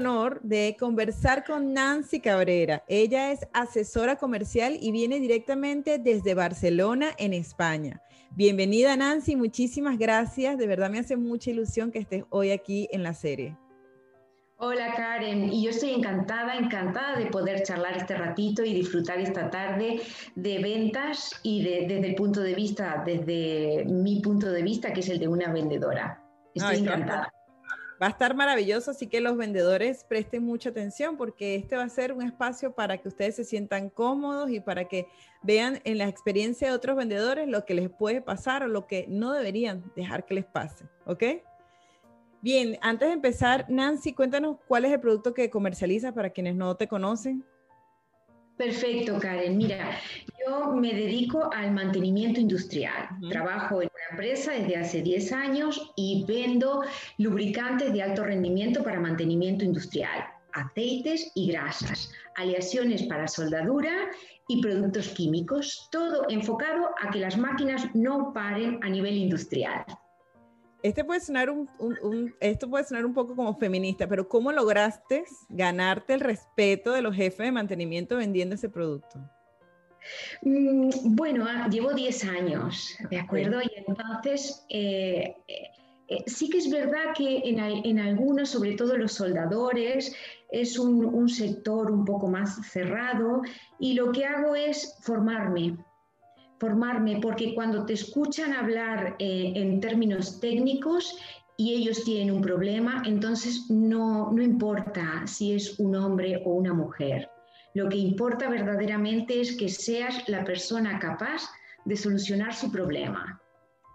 Honor de conversar con Nancy Cabrera. Ella es asesora comercial y viene directamente desde Barcelona, en España. Bienvenida Nancy, muchísimas gracias. De verdad me hace mucha ilusión que estés hoy aquí en la serie. Hola Karen, y yo estoy encantada, encantada de poder charlar este ratito y disfrutar esta tarde de ventas y desde el punto de vista, desde mi punto de vista, que es el de una vendedora. Estoy encantada. Va a estar maravilloso, así que los vendedores presten mucha atención porque este va a ser un espacio para que ustedes se sientan cómodos y para que vean en la experiencia de otros vendedores lo que les puede pasar o lo que no deberían dejar que les pase, ¿ok? Bien, antes de empezar, Nancy, cuéntanos cuál es el producto que comercializa para quienes no te conocen. Perfecto, Karen. Mira, yo me dedico al mantenimiento industrial. Trabajo en una empresa desde hace 10 años y vendo lubricantes de alto rendimiento para mantenimiento industrial, aceites y grasas, aleaciones para soldadura y productos químicos, todo enfocado a que las máquinas no paren a nivel industrial. Este puede sonar un, esto puede sonar un poco como feminista, pero ¿cómo lograste ganarte el respeto de los jefes de mantenimiento vendiendo ese producto? Mm, bueno, ah, llevo 10 años, ¿de acuerdo? Y entonces, eh, eh, eh, sí que es verdad que en, algunos, sobre todo los soldadores, es un, un sector un poco más cerrado y lo que hago es formarme, formarme, porque cuando te escuchan hablar eh, en términos técnicos y ellos tienen un problema, entonces no, no importa si es un hombre o una mujer. Lo que importa verdaderamente es que seas la persona capaz de solucionar su problema.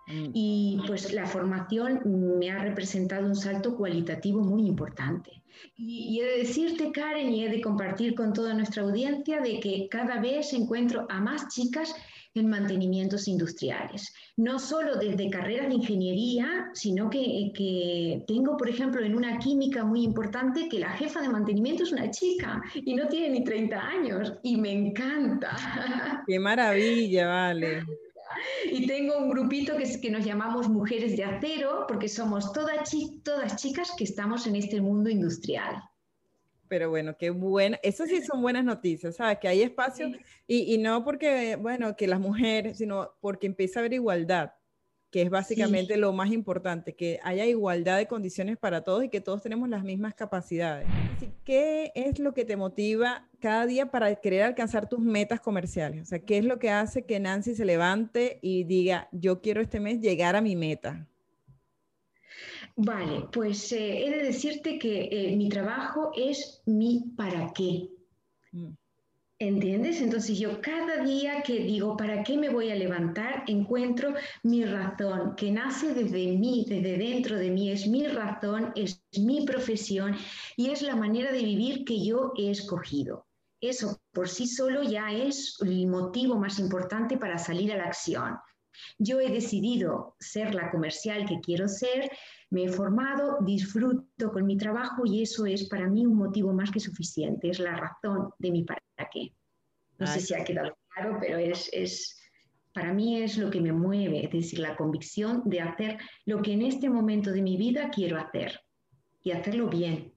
Mm. Y pues la formación me ha representado un salto cualitativo muy importante. Y, y, he de decirte, Karen, y he de compartir con toda nuestra audiencia de que cada vez encuentro a más chicas en mantenimientos industriales. No solo desde carreras de ingeniería, sino que, que, tengo, por ejemplo, en una química muy importante que la jefa de mantenimiento es una chica y no tiene ni 30 años y me encanta. Qué maravilla, vale. Y tengo un grupito que, que nos llamamos Mujeres de Acero, porque somos todas, todas chicas que estamos en este mundo industrial. Pero bueno, qué bueno. Eso sí son buenas noticias, ¿sabes? Que hay espacio y, y, no porque, bueno, que las mujeres, sino porque empieza a haber igualdad, que es básicamente lo más importante, que haya igualdad de condiciones para todos y que todos tenemos las mismas capacidades. ¿Qué es lo que te motiva cada día para querer alcanzar tus metas comerciales? O sea, ¿qué es lo que hace que Nancy se levante y diga, yo quiero este mes llegar a mi meta? Vale, pues eh, he de decirte que eh, mi trabajo es mi para qué. Mm. ¿Entiendes? Entonces yo cada día que digo, ¿para qué me voy a levantar? Encuentro mi razón, que nace desde mí, desde dentro de mí, es mi razón, es mi profesión y es la manera de vivir que yo he escogido. Eso por sí solo ya es el motivo más importante para salir a la acción. Yo he decidido ser la comercial que quiero ser me he formado, disfruto con mi trabajo y eso es para mí un motivo más que suficiente, es la razón de mi para qué. No sé si ha quedado claro, pero es, es, para mí es lo que me mueve, es decir, la convicción de hacer lo que en este momento de mi vida quiero hacer y hacerlo bien.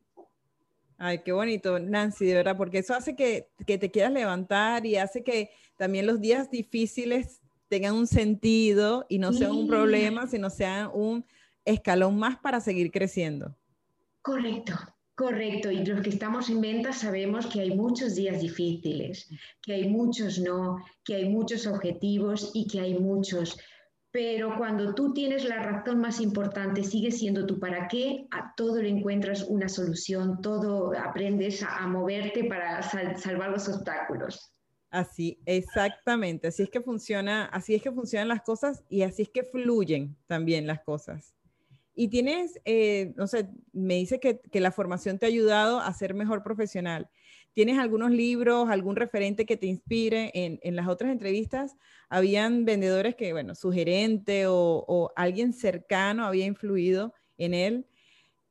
Ay, qué bonito, Nancy, de verdad, porque eso hace que, que te quieras levantar y hace que también los días difíciles tengan un sentido y no sean un problema, sino sean un escalón más para seguir creciendo. Correcto, correcto. Y los que estamos en venta sabemos que hay muchos días difíciles, que hay muchos no, que hay muchos objetivos y que hay muchos. Pero cuando tú tienes la razón más importante, sigue siendo tu para qué, a todo le encuentras una solución, todo aprendes a, moverte para salvar los obstáculos. Así, exactamente. Así es que funciona, así es que funcionan las cosas y así es que fluyen también las cosas. Y tienes, eh, no sé, me dice que, que, la formación te ha ayudado a ser mejor profesional. ¿Tienes algunos libros, algún referente que te inspire? En, en las otras entrevistas habían vendedores que, bueno, su gerente o, o alguien cercano había influido en él.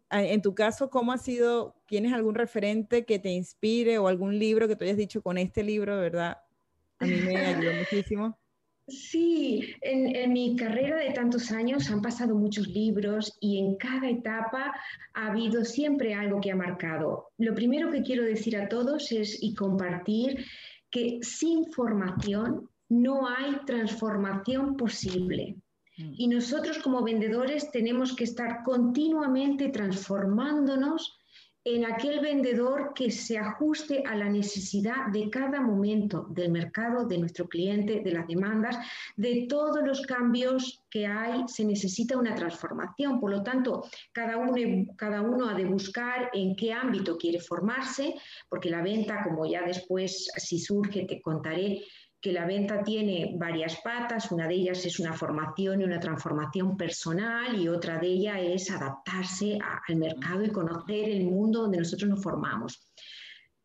En tu caso, ¿cómo ha sido? ¿Tienes algún referente que te inspire o algún libro que tú hayas dicho con este libro, verdad? A mí me ayudó muchísimo. Sí, en, mi carrera de tantos años han pasado muchos libros y en cada etapa ha habido siempre algo que ha marcado. Lo primero que quiero decir a todos es y compartir que sin formación no hay transformación posible. Mm. Y nosotros como vendedores tenemos que estar continuamente transformándonos en aquel vendedor que se ajuste a la necesidad de cada momento del mercado, de nuestro cliente, de las demandas, de todos los cambios que hay, se necesita una transformación. Por lo tanto, cada uno, cada uno ha de buscar en qué ámbito quiere formarse, porque la venta, como ya después, si surge, te contaré, que la venta tiene varias patas, una de ellas es una formación y una transformación personal y otra de ellas es adaptarse al mercado y conocer el mundo donde nosotros nos formamos.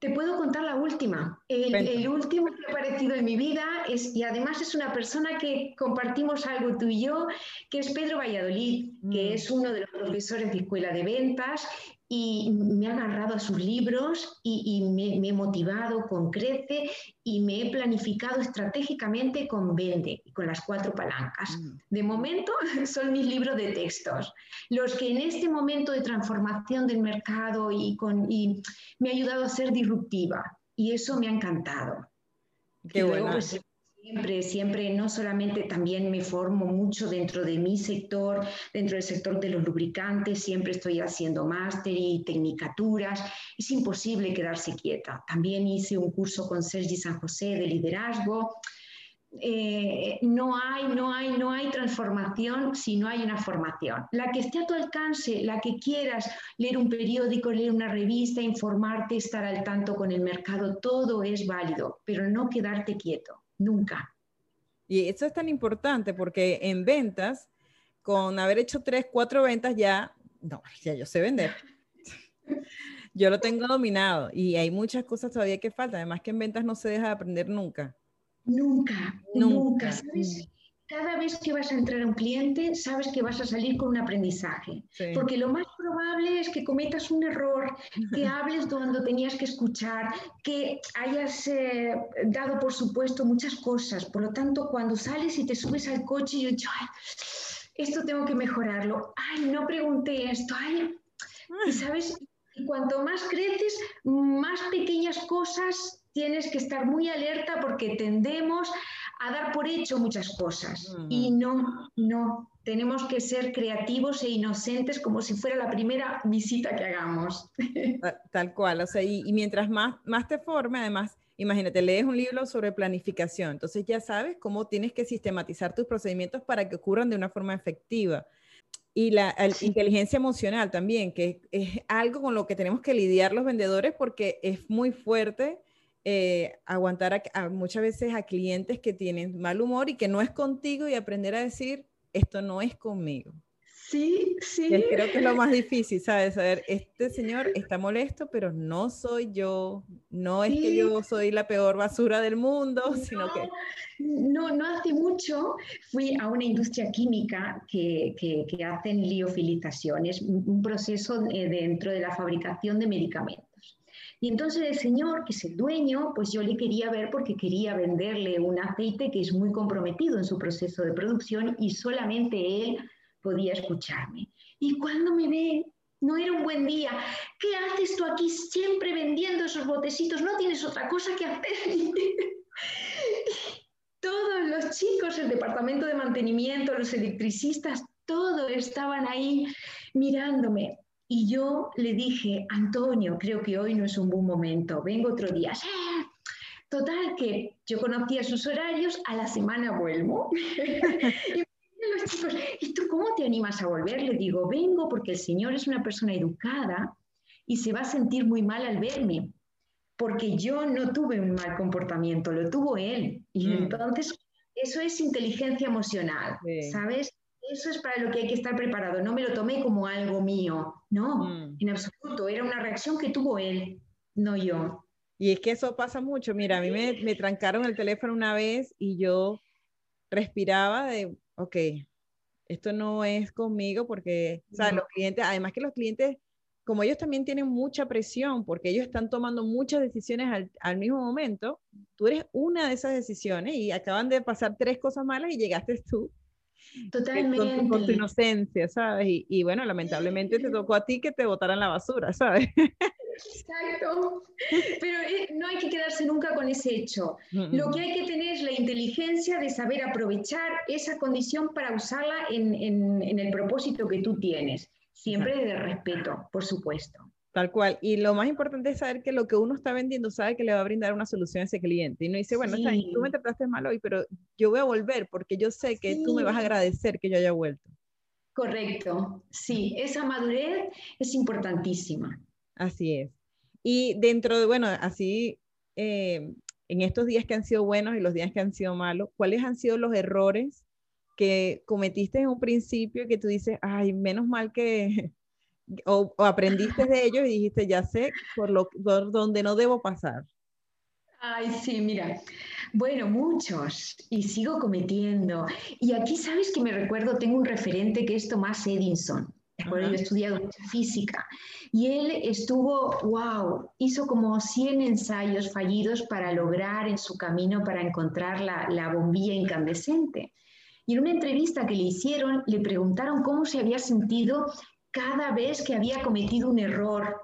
Te puedo contar la última. El, último que ha aparecido en mi vida es, y además es una persona que compartimos algo tú y yo, que es Pedro Valladolid, que mm. es uno de los profesores de escuela de ventas y me he agarrado a sus libros y, me, he motivado con Crece y me he planificado estratégicamente con Vende y con las cuatro palancas. Mm. De momento son mis libros de textos, los que en este momento de transformación del mercado y, con, y me ha ayudado a ser disruptiva y eso me ha encantado. Qué bueno. Siempre, siempre, no solamente también me formo mucho dentro de mi sector, dentro del sector de los lubricantes, siempre estoy haciendo máster y tecnicaturas. Es imposible quedarse quieta. También hice un curso con Sergi San José de liderazgo. Eh, no hay, no hay, no hay transformación si no hay una formación. La que esté a tu alcance, la que quieras, leer un periódico, leer una revista, informarte, estar al tanto con el mercado, todo es válido, pero no quedarte quieto nunca. Y eso es tan importante porque en ventas, con haber hecho tres, cuatro ventas ya, no, ya yo sé vender. yo lo tengo dominado y hay muchas cosas todavía que faltan. Además que en ventas no se deja de aprender nunca. Nunca, nunca. nunca ¿sabes? Cada vez que vas a entrar a un cliente, sabes que vas a salir con un aprendizaje. Porque lo más probable es que cometas un error, que hables cuando tenías que escuchar, que hayas eh, dado por supuesto muchas cosas. Por lo tanto, cuando sales y te subes al coche, yo digo, ay, esto tengo que mejorarlo. Ay, no pregunté esto. Ay, y sabes, y cuanto más creces, más pequeñas cosas tienes que estar muy alerta porque tendemos a dar por hecho muchas cosas. Y no, no, tenemos que ser creativos e inocentes como si fuera la primera visita que hagamos. Tal cual, o sea, y, mientras más, más te forme, además, imagínate, lees un libro sobre planificación, entonces ya sabes cómo tienes que sistematizar tus procedimientos para que ocurran de una forma efectiva. Y la inteligencia emocional también, que es algo con lo que tenemos que lidiar los vendedores porque es muy fuerte eh, aguantar muchas veces a clientes que tienen mal humor y que no es contigo y aprender a decir, esto no es conmigo. Sí, sí. creo que es lo más difícil, ¿sabes? Saber, este señor está molesto, pero no soy yo. No es que yo soy la peor basura del mundo, sino que... No, no hace mucho fui a una industria química que, que, que hacen liofilización. Es un proceso eh, dentro de la fabricación de medicamentos. Y entonces el señor, que es el dueño, pues yo le quería ver porque quería venderle un aceite que es muy comprometido en su proceso de producción y solamente él podía escucharme. Y cuando me ve, no era un buen día. ¿Qué haces tú aquí siempre vendiendo esos botecitos? ¿No tienes otra cosa que hacer? Todos los chicos, el departamento de mantenimiento, los electricistas, todos estaban ahí mirándome. Y yo le dije, Antonio, creo que hoy no es un buen momento, vengo otro día. Total, que yo conocía sus horarios, a la semana vuelvo. y los chicos, ¿y tú cómo te animas a volver? Le digo, vengo porque el Señor es una persona educada y se va a sentir muy mal al verme, porque yo no tuve un mal comportamiento, lo tuvo él. Y mm. entonces, eso es inteligencia emocional, ¿sabes? Eso es para lo que hay que estar preparado. No me lo tomé como algo mío, no, mm. en absoluto. Era una reacción que tuvo él, no yo. Y es que eso pasa mucho. Mira, a mí me, me trancaron el teléfono una vez y yo respiraba de, ok, esto no es conmigo porque, o sea, los clientes, además que los clientes, como ellos también tienen mucha presión porque ellos están tomando muchas decisiones al, al mismo momento, tú eres una de esas decisiones y acaban de pasar tres cosas malas y llegaste tú. Totalmente. Con, tu inocencia, ¿sabes? Y, y, bueno, lamentablemente te tocó a ti que te botaran la basura, ¿sabes? Exacto. Pero eh, no hay que quedarse nunca con ese hecho. Lo que hay que tener es la inteligencia de saber aprovechar esa condición para usarla en, en, el propósito que tú tienes. Siempre de respeto, por supuesto. Tal cual. Y lo más importante es saber que lo que uno está vendiendo sabe que le va a brindar una solución a ese cliente. Y no dice, bueno, tú me trataste mal hoy, pero yo voy a volver porque yo sé que tú me vas a agradecer que yo haya vuelto. Correcto. Sí, esa madurez es importantísima. Así es. Y dentro de, bueno, así, eh, en estos días que han sido buenos y los días que han sido malos, ¿cuáles han sido los errores que cometiste en un principio que tú dices, ay, menos mal que, o, aprendiste de ellos y dijiste, ya sé por, lo, por donde no debo pasar? Ay, sí, mira. Bueno, muchos. Y sigo cometiendo. Y aquí, ¿sabes que me recuerdo? Tengo un referente que es Tomás Edinson. Yo he estudiado física. Y él estuvo, wow, hizo como 100 ensayos fallidos para lograr en su camino para encontrar la, la bombilla incandescente. Y en una entrevista que le hicieron, le preguntaron cómo se había sentido cada vez que había cometido un error,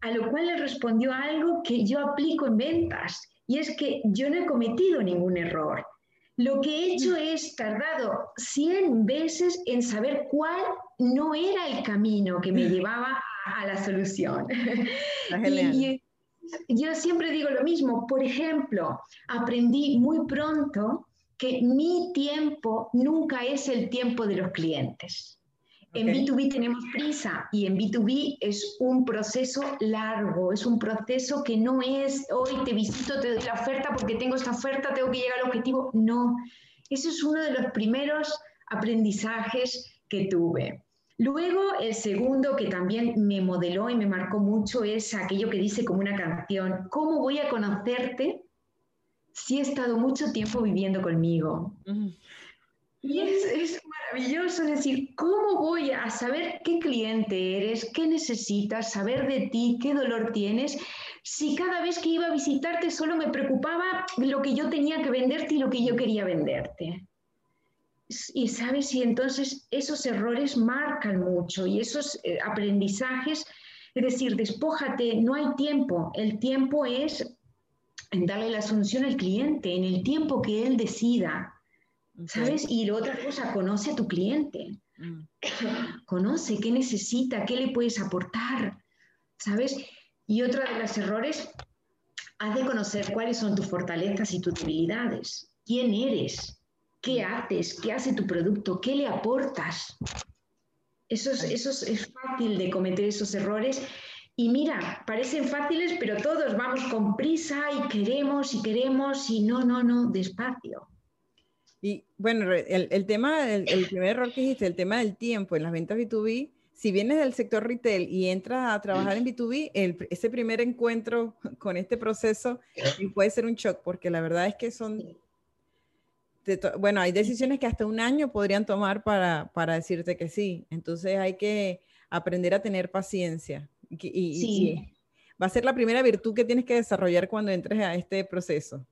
a lo cual le respondió algo que yo aplico en ventas, y es que yo no he cometido ningún error. Lo que he hecho es tardado 100 veces en saber cuál no era el camino que me llevaba a la solución. y, yo siempre digo lo mismo. Por ejemplo, aprendí muy pronto que mi tiempo nunca es el tiempo de los clientes. En B2B tenemos prisa y en B2B es un proceso largo, es un proceso que no es hoy te visito, te doy la oferta porque tengo esta oferta, tengo que llegar al objetivo. No, eso es uno de los primeros aprendizajes que tuve. Luego, el segundo que también me modeló y me marcó mucho es aquello que dice como una canción, ¿cómo voy a conocerte si he estado mucho tiempo viviendo conmigo? Y es, maravilloso decir, ¿cómo voy a saber qué cliente eres, qué necesitas, saber de ti, qué dolor tienes, si cada vez que iba a visitarte solo me preocupaba lo que yo tenía que venderte y lo que yo quería venderte? Y sabes, y entonces esos errores marcan mucho y esos eh, aprendizajes, es decir, despójate, no hay tiempo, el tiempo es darle la solución al cliente, en el tiempo que él decida. ¿Sabes? Y la otra cosa, conoce a tu cliente. Mm. Conoce qué necesita, qué le puedes aportar. ¿Sabes? Y otra de los errores, haz de conocer cuáles son tus fortalezas y tus debilidades. ¿Quién eres? ¿Qué mm. haces? ¿Qué hace tu producto? ¿Qué le aportas? Eso es, eso es fácil de cometer esos errores. Y mira, parecen fáciles, pero todos vamos con prisa y queremos y queremos y no, no, no, despacio. Y bueno, el, el tema, el, el, primer error que dijiste, el tema del tiempo en las ventas B2B, si vienes del sector retail y entras a trabajar en B2B, el, ese primer encuentro con este proceso puede ser un shock, porque la verdad es que son, bueno, hay decisiones que hasta un año podrían tomar para, para decirte que sí. Entonces hay que aprender a tener paciencia. Y, y, sí. va a ser la primera virtud que tienes que desarrollar cuando entres a este proceso.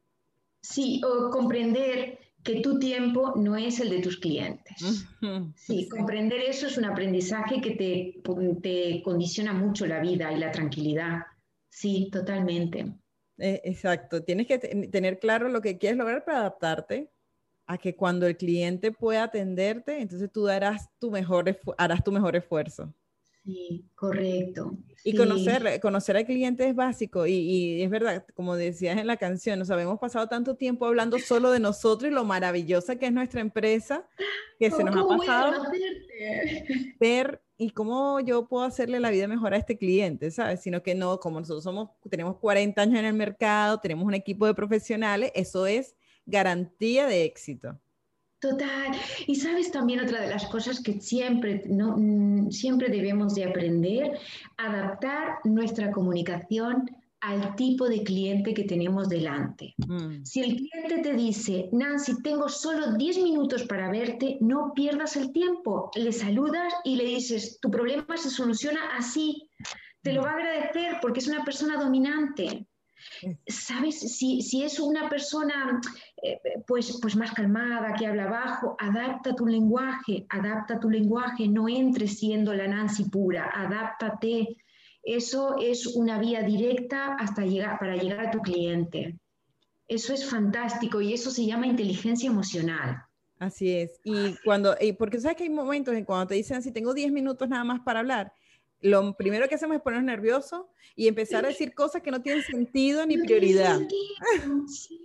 Sí, o comprender que tu tiempo no es el de tus clientes. Sí, comprender eso es un aprendizaje que te, te condiciona mucho la vida y la tranquilidad. Sí, totalmente. Eh, exacto, tienes que tener claro lo que quieres lograr para adaptarte a que cuando el cliente pueda atenderte, entonces tú darás tu mejor, harás tu mejor esfuerzo. Sí, correcto. Y conocer, conocer al cliente es básico y, y, es verdad, como decías en la canción, nos habíamos pasado tanto tiempo hablando solo de nosotros y lo maravillosa que es nuestra empresa, que se nos ha pasado ver y cómo yo puedo hacerle la vida mejor a este cliente, ¿sabes? Sino que no, como nosotros somos, tenemos 40 años en el mercado, tenemos un equipo de profesionales, eso es garantía de éxito. Total. Y sabes también otra de las cosas que siempre, no, mm, siempre debemos de aprender, adaptar nuestra comunicación al tipo de cliente que tenemos delante. Mm. Si el cliente te dice, Nancy, tengo solo 10 minutos para verte, no pierdas el tiempo. Le saludas y le dices, tu problema se soluciona así. Te lo va a agradecer porque es una persona dominante. ¿Sabes? Si, si es una persona pues, pues más calmada, que habla bajo, adapta tu lenguaje, adapta tu lenguaje, no entres siendo la Nancy pura, adáptate. Eso es una vía directa hasta llegar, para llegar a tu cliente. Eso es fantástico y eso se llama inteligencia emocional. Así es. Y cuando, y porque sabes que hay momentos en cuando te dicen si tengo 10 minutos nada más para hablar, lo primero que hacemos es ponernos nerviosos y empezar a decir cosas que no tienen sentido ni prioridad. Sí,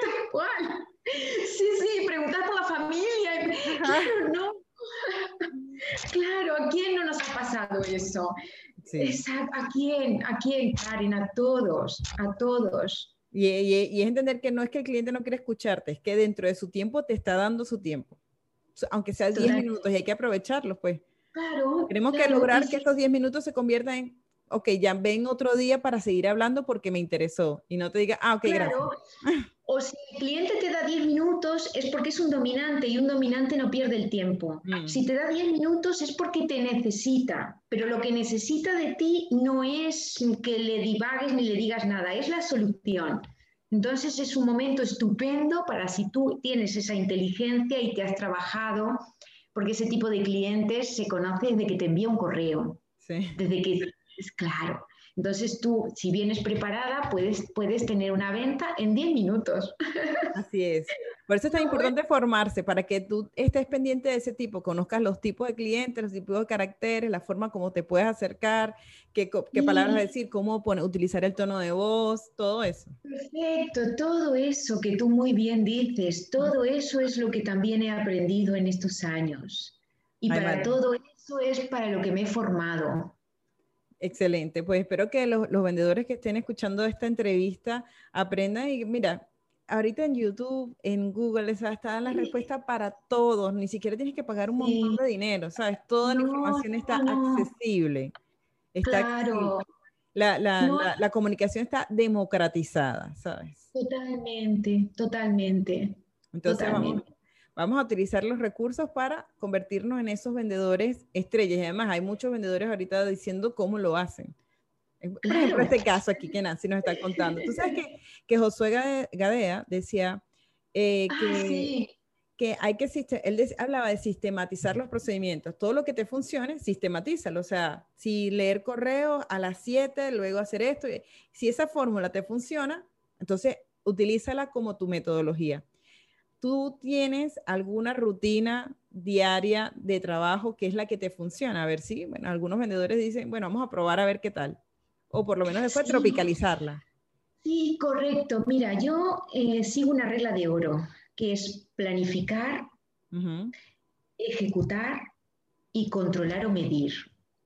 tal cual. Sí, sí, preguntar por la familia. Claro, no. Claro, ¿a quién no nos ha pasado eso? ¿A quién? ¿A quién, Karen? A todos, a todos. Y, y, es entender que no es que el cliente no quiere escucharte, es que dentro de su tiempo te está dando su tiempo. Aunque sea 10 minutos y hay que aprovecharlos, pues. Claro. Tenemos que lograr que estos 10 minutos se conviertan en, ok, ya ven otro día para seguir hablando porque me interesó y no te diga, ah, ok, claro. gracias. O si el cliente te da 10 minutos es porque es un dominante y un dominante no pierde el tiempo. Mm. Si te da 10 minutos es porque te necesita, pero lo que necesita de ti no es que le divagues ni le digas nada, es la solución. Entonces es un momento estupendo para si tú tienes esa inteligencia y te has trabajado porque ese tipo de clientes se conoce desde que te envía un correo. Sí. Desde que, es claro. Entonces tú, si vienes preparada, puedes, puedes tener una venta en 10 minutos. Así es. Por eso es tan importante formarse, para que tú estés pendiente de ese tipo, conozcas los tipos de clientes, los tipos de caracteres, la forma como te puedes acercar, qué, qué palabras decir, cómo utilizar el tono de voz, todo eso. Perfecto, todo eso que tú muy bien dices, todo eso es lo que también he aprendido en estos años. Y para todo eso es para lo que me he formado. Excelente, pues espero que los, vendedores que estén escuchando esta entrevista aprendan y mira, ahorita en YouTube, en Google, está las respuestas para todos, ni siquiera tienes que pagar un montón de dinero, ¿sabes? Toda la información está accesible. Está claro. La, la, la, comunicación está democratizada, ¿sabes? Totalmente, totalmente. Entonces Vamos, vamos a utilizar los recursos para convertirnos en esos vendedores estrellas. Y además hay muchos vendedores ahorita diciendo cómo lo hacen. Por ejemplo, este caso aquí que Nancy nos está contando. Tú sabes que, que Josué Gadea decía eh, ah, que, que, hay que, él hablaba de sistematizar los procedimientos. Todo lo que te funcione, sistematízalo. O sea, si leer correos a las 7, luego hacer esto, si esa fórmula te funciona, entonces utilízala como tu metodología. ¿Tú tienes alguna rutina diaria de trabajo que es la que te funciona? A ver si, bueno, algunos vendedores dicen, bueno, vamos a probar a ver qué tal. O por lo menos después tropicalizarla. Sí, correcto. Mira, yo eh, sigo una regla de oro, que es planificar, ejecutar y controlar o medir.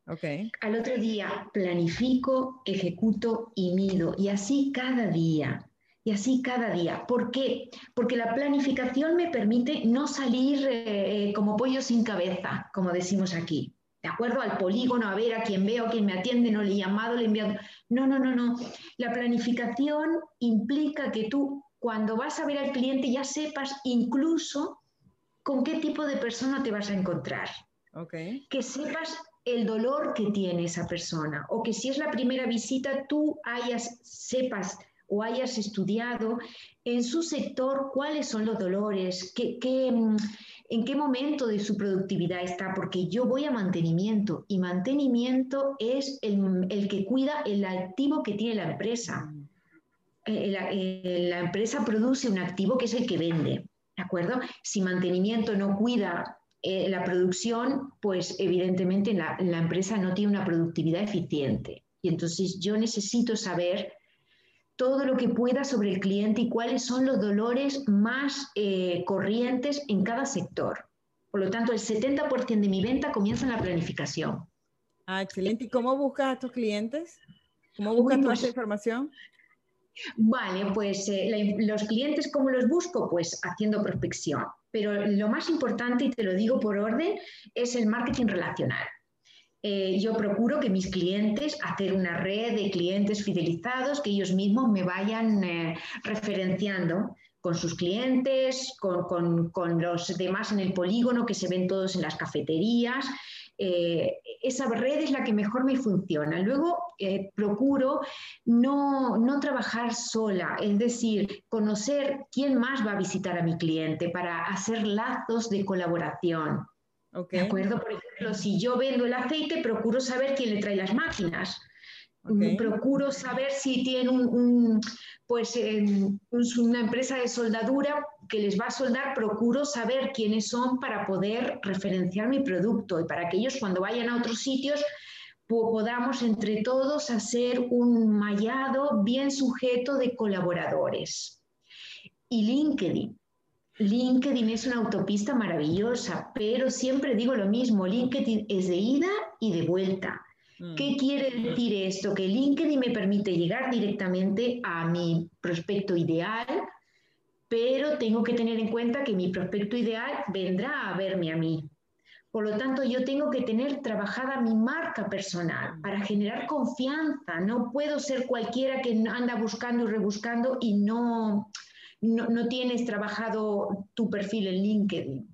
Okay. Al otro día planifico, ejecuto y mido, y así cada día. Y así cada día. ¿Por qué? Porque la planificación me permite no salir eh, como pollo sin cabeza, como decimos aquí. De acuerdo al polígono, a ver a quién veo, a quién me atiende, no le he llamado, le he enviado. No, no, no, no. La planificación implica que tú, cuando vas a ver al cliente, ya sepas incluso con qué tipo de persona te vas a encontrar. Okay. Que sepas el dolor que tiene esa persona o que si es la primera visita tú hayas, sepas o hayas estudiado en su sector cuáles son los dolores, qué, mm, en qué momento de su productividad está, porque yo voy a mantenimiento y mantenimiento es el, que cuida el activo que tiene la empresa. Eh, eh, la, empresa produce un activo que es el que vende, ¿de acuerdo? Si mantenimiento no cuida eh, la producción, pues evidentemente la empresa no tiene una productividad eficiente. Y entonces yo necesito saber todo lo que pueda sobre el cliente y cuáles son los dolores más eh, corrientes en cada sector. Por lo tanto, el 70% de mi venta comienza en la planificación. Ah, excelente. ¿Y cómo buscas a tus clientes? ¿Cómo buscas toda esa información? Vale, pues eh, los clientes, ¿cómo los busco? Pues haciendo prospección. pero lo más importante, y te lo digo por orden, es el marketing relacional. Eh, yo procuro que mis clientes, hacer una red de clientes fidelizados, que ellos mismos me vayan eh, referenciando con sus clientes, con, los demás en el polígono, que se ven todos en las cafeterías. Eh, esa red es la que mejor me funciona. Luego procuro no, no, trabajar sola, es decir, conocer quién más va a visitar a mi cliente para hacer lazos de colaboración. ¿De acuerdo? Por ejemplo, si yo vendo el aceite, procuro saber quién le trae las máquinas. Procuro saber si tiene un, pues, una empresa de soldadura que les va a soldar, procuro saber quiénes son para poder referenciar mi producto y para que ellos cuando vayan a otros sitios podamos entre todos hacer un mallado bien sujeto de colaboradores. Y LinkedIn. LinkedIn es una autopista maravillosa, pero siempre digo lo mismo, LinkedIn es de ida y de vuelta. Mm. ¿Qué quiere decir esto? Que LinkedIn me permite llegar directamente a mi prospecto ideal, pero tengo que tener en cuenta que mi prospecto ideal vendrá a verme a mí. Por lo tanto, yo tengo que tener trabajada mi marca personal para generar confianza. No puedo ser cualquiera que anda buscando y rebuscando y no, no, tienes trabajado tu perfil en LinkedIn.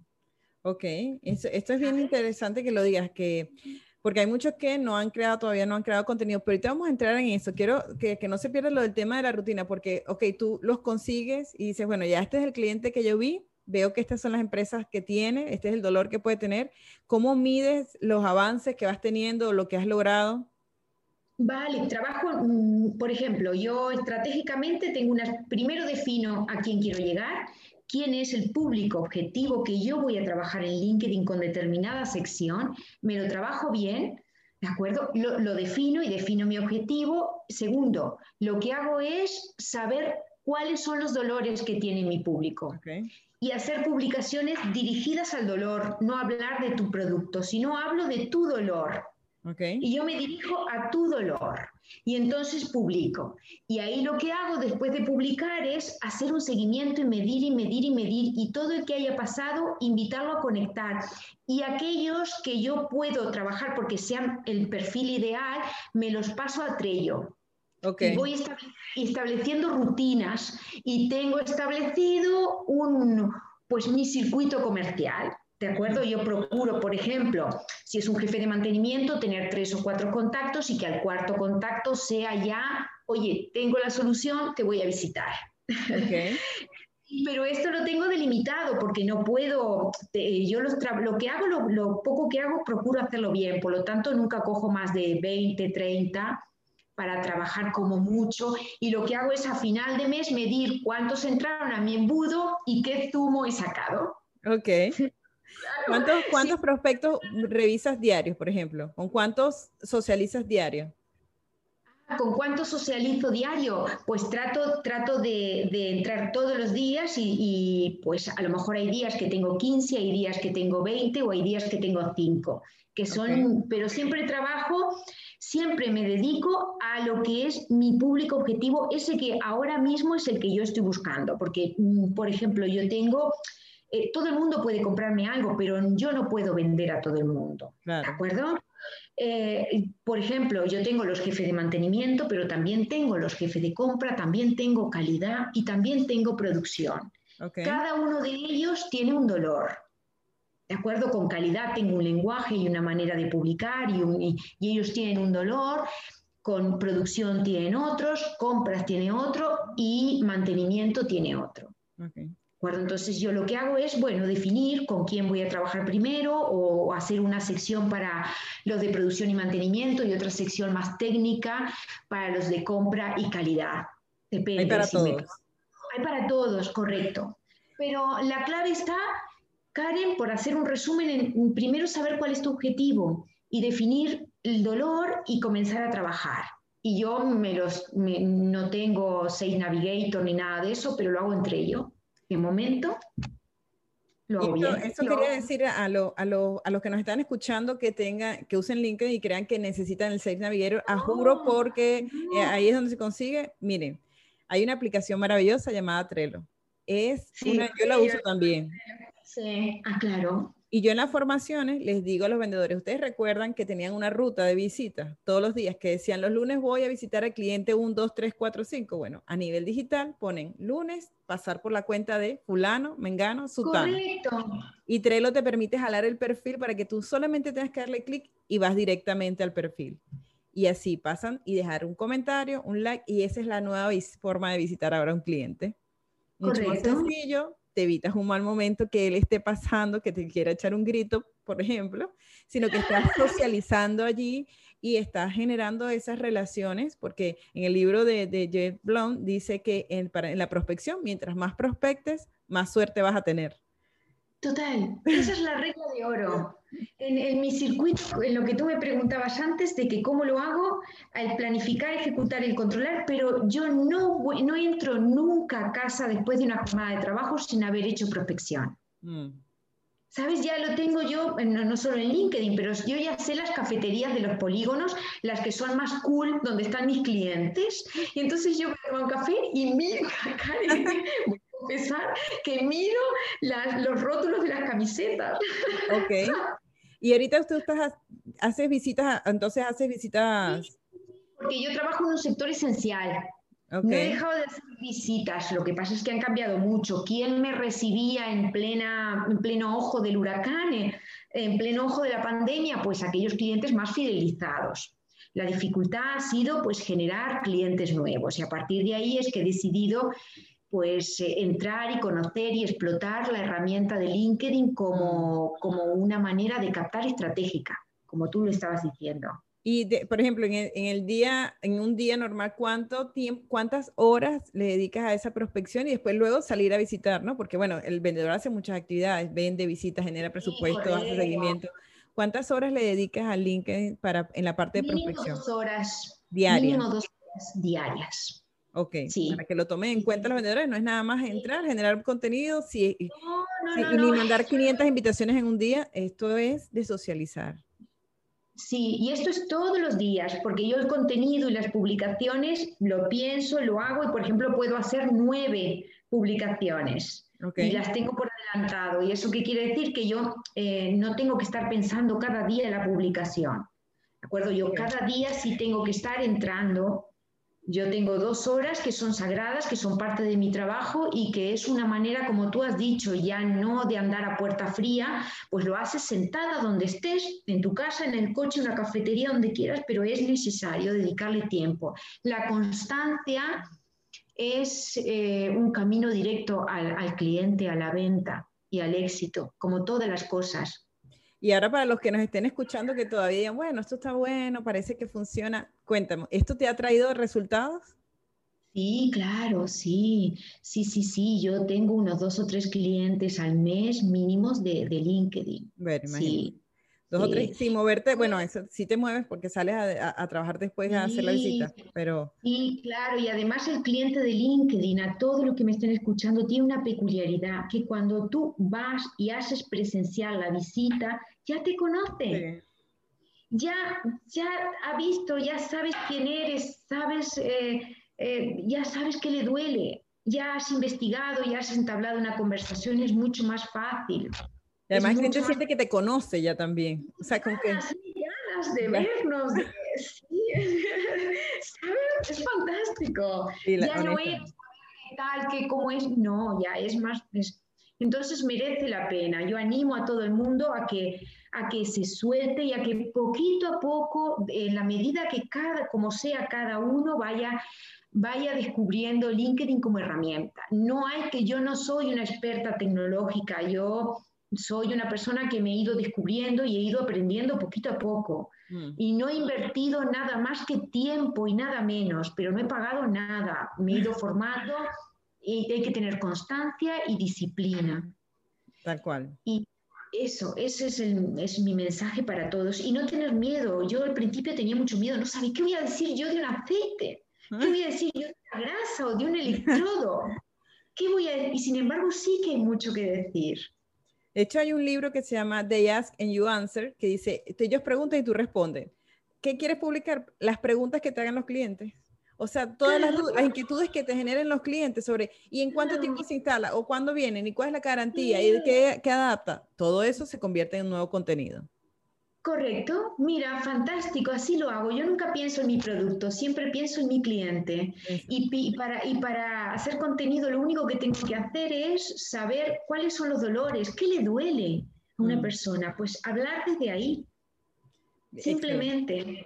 Ok, esto, es bien interesante que lo digas, que porque hay muchos que no han creado, todavía no han creado contenido, pero ahorita vamos a entrar en eso. Quiero que, que, no se pierda lo del tema de la rutina, porque, ok, tú los consigues y dices, bueno, ya este es el cliente que yo vi, veo que estas son las empresas que tiene, este es el dolor que puede tener. ¿Cómo mides los avances que vas teniendo, lo que has logrado? Vale, trabajo, mm, por ejemplo, yo estratégicamente tengo una, primero defino a quién quiero llegar, quién es el público objetivo que yo voy a trabajar en LinkedIn con determinada sección, me lo trabajo bien, ¿de acuerdo? Lo, defino y defino mi objetivo. Segundo, lo que hago es saber cuáles son los dolores que tiene mi público. Y hacer publicaciones dirigidas al dolor, no hablar de tu producto, sino hablo de tu dolor. Y yo me dirijo a tu dolor y entonces publico. Y ahí lo que hago después de publicar es hacer un seguimiento y medir y medir y medir y todo el que haya pasado, invitarlo a conectar. Y aquellos que yo puedo trabajar porque sean el perfil ideal, me los paso a Trello. Okay. Y voy estableciendo rutinas y tengo establecido un, pues mi circuito comercial. ¿De acuerdo? Yo procuro, por ejemplo, si es un jefe de mantenimiento, tener tres o cuatro contactos y que al cuarto contacto sea ya, oye, tengo la solución, te voy a visitar. Okay. Pero esto lo tengo delimitado porque no puedo, yo lo que hago, lo, lo, poco que hago, procuro hacerlo bien, por lo tanto nunca cojo más de 20, 30 para trabajar como mucho y lo que hago es a final de mes medir cuántos entraron a mi embudo y qué zumo he sacado. Ok. ¿Cuántos, cuántos prospectos revisas diarios, por ejemplo? ¿Con cuántos socializas diario? Ah, ¿Con cuántos socializo diario? Pues trato, trato de, entrar todos los días y, pues a lo mejor hay días que tengo 15, hay días que tengo 20 o hay días que tengo 5, que son, pero siempre trabajo, siempre me dedico a lo que es mi público objetivo, ese que ahora mismo es el que yo estoy buscando, porque, mm, por ejemplo, yo tengo eh, todo el mundo puede comprarme algo, pero yo no puedo vender a todo el mundo. ¿De acuerdo? Eh, por ejemplo, yo tengo los jefes de mantenimiento, pero también tengo los jefes de compra, también tengo calidad y también tengo producción. Cada uno de ellos tiene un dolor. ¿De acuerdo? Con calidad tengo un lenguaje y una manera de publicar y, ellos tienen un dolor. Con producción tienen otros, compras tiene otro y mantenimiento tiene otro. Entonces yo lo que hago es, bueno, definir con quién voy a trabajar primero o hacer una sección para los de producción y mantenimiento y otra sección más técnica para los de compra y calidad. Depende. Hay para todos. Hay para todos, correcto. Pero la clave está, Karen, por hacer un resumen, en primero saber cuál es tu objetivo y definir el dolor y comenzar a trabajar. Y yo me los, no tengo Sales Navigator ni nada de eso, pero lo hago entre ellos de momento lo Eso quería decir a, lo, a, lo, a, los que nos están escuchando que tengan, que usen LinkedIn y crean que necesitan el Sales Navigator. A juro porque eh, ahí es donde se consigue. Miren, hay una aplicación maravillosa llamada Trello. Es una, yo la uso también. Sí, ah, claro. Y yo en las formaciones les digo a los vendedores, ustedes recuerdan que tenían una ruta de visita todos los días, que decían los lunes voy a visitar al cliente 1, 2, 3, 4, 5. Bueno, a nivel digital ponen lunes pasar por la cuenta de fulano, mengano, sutano. Correcto. Y Trello te permite jalar el perfil para que tú solamente tengas que darle clic y vas directamente al perfil. Y así pasan y dejar un comentario, un like, y esa es la nueva forma de visitar ahora a un cliente. Mucho Correcto. más sencillo, te evitas un mal momento que él esté pasando, que te quiera echar un grito, por ejemplo, sino que estás socializando allí y estás generando esas relaciones, porque en el libro de, de Jeff Blum dice que en, en la prospección, mientras más prospectes, más suerte vas a tener. Total, esa es la regla de oro. En, mi circuito, en lo que tú me preguntabas antes de que cómo lo hago, al planificar, ejecutar y controlar, pero yo no, no entro nunca a casa después de una jornada de trabajo sin haber hecho prospección. Mm. ¿Sabes? Ya lo tengo yo, no, no, solo en LinkedIn, pero yo ya sé las cafeterías de los polígonos, las que son más cool, donde están mis clientes. Y entonces yo me tomo un café y mira, Karen, confesar que miro los rótulos de las camisetas. Ok. Y ahorita usted estás, haces visitas, entonces haces visitas. porque yo trabajo en un sector esencial. No he dejado de hacer visitas, lo que pasa es que han cambiado mucho. ¿Quién me recibía en, plena, en pleno ojo del huracán, en pleno ojo de la pandemia? Pues aquellos clientes más fidelizados. La dificultad ha sido pues generar clientes nuevos y a partir de ahí es que he decidido pues eh, entrar y conocer y explotar la herramienta de LinkedIn como, como una manera de captar estratégica, como tú lo estabas diciendo. Y, por ejemplo, en el, día, en un día normal, ¿cuánto tiempo, ¿cuántas horas le dedicas a esa prospección y después luego salir a visitar, ¿no? Porque, bueno, el vendedor hace muchas actividades, vende, visita, genera presupuesto, hace seguimiento. ¿Cuántas horas le dedicas a LinkedIn para, en la parte de prospección? dos horas. Diarias. Mínimo dos horas diarias. Ok, para que lo tomen en cuenta los vendedores, no es nada más entrar, generar contenido si, ni mandar 500 invitaciones en un día, esto es de socializar. Sí, y esto es todos los días, porque yo el contenido y las publicaciones lo pienso, lo hago y, por ejemplo, puedo hacer nueve publicaciones y las tengo por adelantado. ¿Y eso qué quiere decir? Que yo eh, no tengo que estar pensando cada día en la publicación. ¿De acuerdo? Yo cada día sí tengo que estar entrando yo tengo dos horas que son sagradas, que son parte de mi trabajo y que es una manera, como tú has dicho, ya no de andar a puerta fría, pues lo haces sentada donde estés, en tu casa, en el coche, en una cafetería, donde quieras, pero es necesario dedicarle tiempo. La constancia es eh, un camino directo al cliente, a la venta y al éxito, como todas las cosas. Y ahora para los que nos estén escuchando que todavía digan, bueno, esto está bueno, parece que funciona, cuéntame, ¿esto te ha traído resultados? Sí, claro, sí, sí, sí, sí. Yo tengo unos dos o tres clientes al mes mínimos de, de LinkedIn. Bueno, sí. Dos o tres, sin moverte, bueno, eso, sí te mueves porque sales a, trabajar después a hacer la visita, pero... Sí, claro, y además el cliente de LinkedIn, a todos los que me estén escuchando, tiene una peculiaridad, que cuando tú vas y haces presencial la visita, ya te conoce. Ya, ya ha visto, ya sabes quién eres, sabes, eh, eh, ya sabes que le duele, ya has investigado, ya has entablado una conversación, es mucho más fácil. Y además la gente siente que te conoce ya también. O sea, como que... Sí, ganas de vernos. sí. ¿Sabes? Es fantástico. ya no es tal que como es, no, ya es más... Entonces merece la pena. Yo animo a todo el mundo a que, a que se suelte y a que poquito a poco, en la medida que cada, como sea cada uno, vaya vaya descubriendo LinkedIn como herramienta. No hay que yo no soy una experta tecnológica, yo soy una persona que me he ido descubriendo y he ido aprendiendo poquito a poco. Mm. Y no he invertido nada más que tiempo y nada menos, pero no he pagado nada. Me he ido formando y hay que tener constancia y disciplina. Tal cual. Y eso, ese es, es mi mensaje para todos. Y no tener miedo. Yo al principio tenía mucho miedo, no sabía qué voy a decir yo de un aceite, qué voy a decir yo de una grasa o de un electrodo. ¿Qué voy a Y sin embargo sí que hay mucho que decir. De hecho, hay un libro que se llama They Ask and You Answer, que dice, ellos preguntan y tú respondes. ¿Qué quieres publicar? Las preguntas que te hagan los clientes. O sea, todas las, inquietudes que te generen los clientes sobre y en cuánto tiempo se instala o cuándo vienen y cuál es la garantía y qué, qué adapta, todo eso se convierte en un nuevo contenido. Correcto, mira, fantástico, así lo hago. Yo nunca pienso en mi producto, siempre pienso en mi cliente. Y, para, y para hacer contenido lo único que tengo que hacer es saber cuáles son los dolores, qué le duele a una mm. persona. Pues hablar desde ahí, simplemente.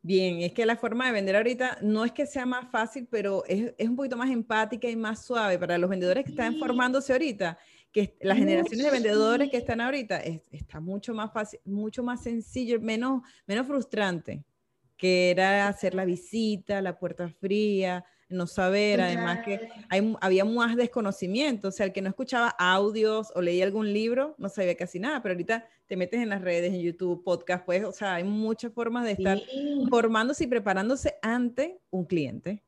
Bien, es que la forma de vender ahorita no es que sea más fácil, pero es, un poquito más empática y más suave para los vendedores que están formándose ahorita, que las generaciones de vendedores que están ahorita, está mucho más fácil, mucho más sencillo, menos, menos frustrante, que era hacer la visita, la puerta fría, no saber, además que hay, había más desconocimiento, o sea, el que no escuchaba audios o leía algún libro, no sabía casi nada, pero ahorita te metes en las redes, en YouTube, podcast, pues, o sea, hay muchas formas de estar formándose y preparándose ante un cliente.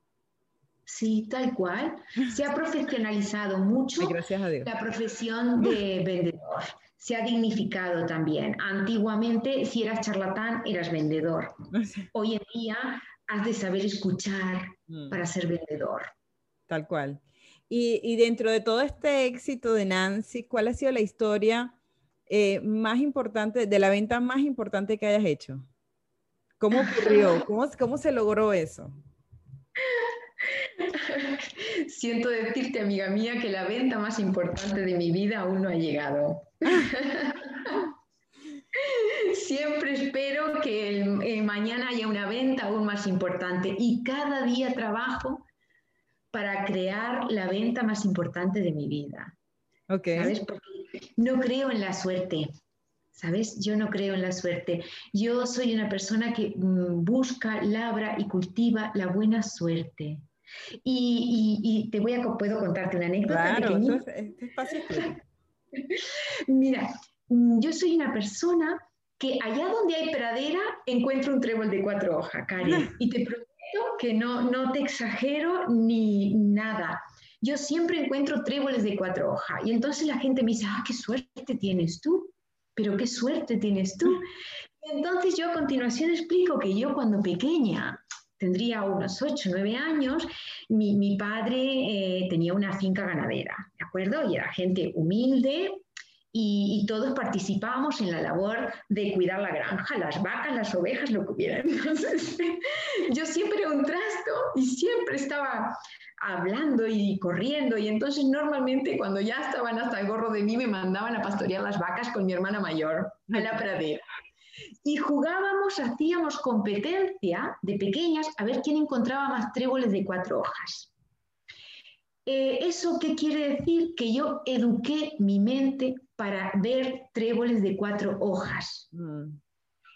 Sí, tal cual. Se ha profesionalizado mucho la profesión de vendedor. Se ha dignificado también. Antiguamente, si eras charlatán, eras vendedor. Hoy en día has de saber escuchar mm. para ser vendedor. Tal cual. Y, dentro de todo este éxito de Nancy, ¿cuál ha sido la historia eh, más importante, de la venta más importante que hayas hecho? ¿Cómo ocurrió? ¿Cómo, cómo se logró eso? Siento decirte, amiga mía, que la venta más importante de mi vida aún no ha llegado. Siempre espero que eh, mañana haya una venta aún más importante y cada día trabajo para crear la venta más importante de mi vida. Okay. ¿Sabes? Porque no creo en la suerte. ¿Sabes? Yo no creo en la suerte. Yo soy una persona que mm, busca, labra y cultiva la buena suerte. Y, te voy a, puedo contarte una anécdota. Claro, es, es fácil. Mira, mm, yo soy una persona que allá donde hay pradera encuentro un trébol de cuatro hojas, Karen. Y te prometo que no, no te exagero ni nada. Yo siempre encuentro tréboles de cuatro hojas. Y entonces la gente me dice, ah, qué suerte tienes tú. Pero qué suerte tienes tú. Y entonces yo a continuación explico que yo cuando pequeña, tendría unos ocho, nueve años, mi, padre eh, tenía una finca ganadera, ¿de acuerdo? Y era gente humilde, y, todos participábamos en la labor de cuidar la granja, las vacas, las ovejas, lo que hubiera. Entonces, yo siempre un trasto y siempre estaba hablando y corriendo y entonces normalmente cuando ya estaban hasta el gorro de mí me mandaban a pastorear las vacas con mi hermana mayor a la pradera. Y jugábamos, hacíamos competencia de pequeñas a ver quién encontraba más tréboles de cuatro hojas. Eh, ¿Eso qué quiere decir? Que yo eduqué mi mente para ver tréboles de cuatro hojas. Mm.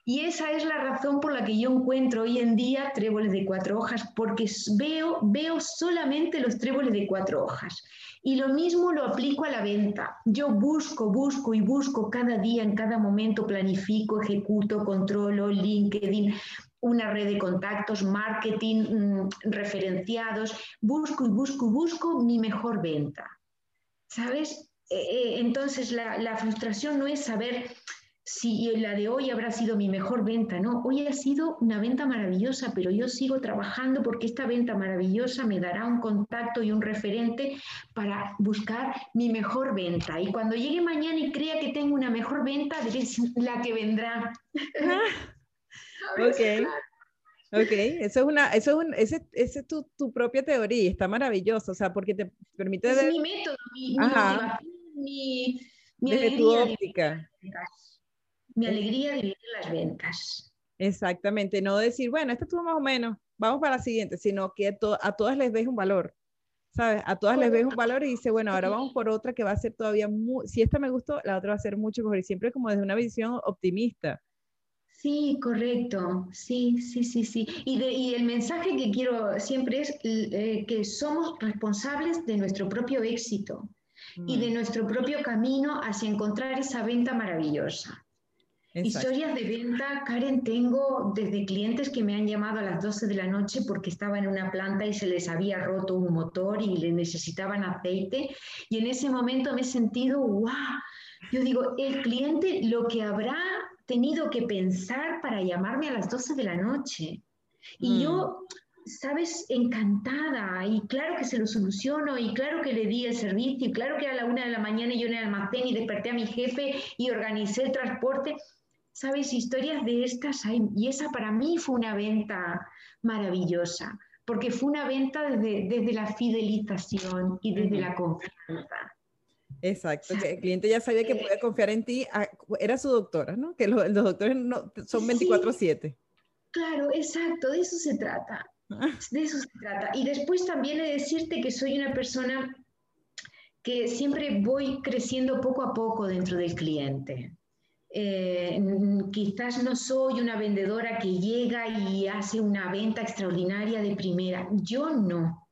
Y esa es la razón por la que yo encuentro hoy en día tréboles de cuatro hojas, porque veo, veo solamente los tréboles de cuatro hojas. Y lo mismo lo aplico a la venta. Yo busco, busco y busco cada día, en cada momento, planifico, ejecuto, controlo LinkedIn, una red de contactos, marketing, mm, referenciados, busco y busco y busco mi mejor venta. ¿Sabes? Eh, eh, entonces la, frustración no es saber si la de hoy habrá sido mi mejor venta, no, hoy ha sido una venta maravillosa, pero yo sigo trabajando porque esta venta maravillosa me dará un contacto y un referente para buscar mi mejor venta. Y cuando llegue mañana y crea que tengo una mejor venta, es la que vendrá. ok. Ok, eso es una, eso es un, ese, ese es tu, tu, propia teoría, está maravilloso, o sea, porque te permite es mi método, mi, mi, mi alegría óptica. mi alegría de vivir las ventas. Exactamente, no decir, bueno, esto estuvo más o menos, vamos para la siguiente, sino que a todas les ves un valor, ¿sabes? A todas les ves un valor y dice, bueno, ahora vamos por otra que va a ser todavía, muy, si esta me gustó, la otra va a ser mucho mejor, y siempre como desde una visión optimista. Sí, correcto, sí, sí, sí, sí. Y, y el mensaje que quiero siempre es eh, que somos responsables de nuestro propio éxito y de mm. nuestro propio camino hacia encontrar esa venta maravillosa. Historias de venta, Karen, tengo desde clientes que me han llamado a las 12 de la noche porque estaba en una planta y se les había roto un motor y le necesitaban aceite. Y en ese momento me he sentido, wow, yo digo, el cliente lo que habrá tenido que pensar para llamarme a las 12 de la noche. Y yo, sabes, encantada y claro que se lo soluciono y claro que le di el servicio y claro que a la una de la mañana yo en el almacén y desperté a mi jefe y organicé el transporte. Sabes, historias de estas hay y esa para mí fue una venta maravillosa porque fue una venta desde, desde la fidelización y desde la confianza. Exacto, que el cliente ya sabía que podía confiar en ti, ah, era su doctora, ¿no? Que los, doctores no, son 24/7. claro, exacto, de eso se trata. De eso se trata. Y después también he de decirte que soy una persona que siempre voy creciendo poco a poco dentro del cliente. Eh, quizás no soy una vendedora que llega y hace una venta extraordinaria de primera. Yo no.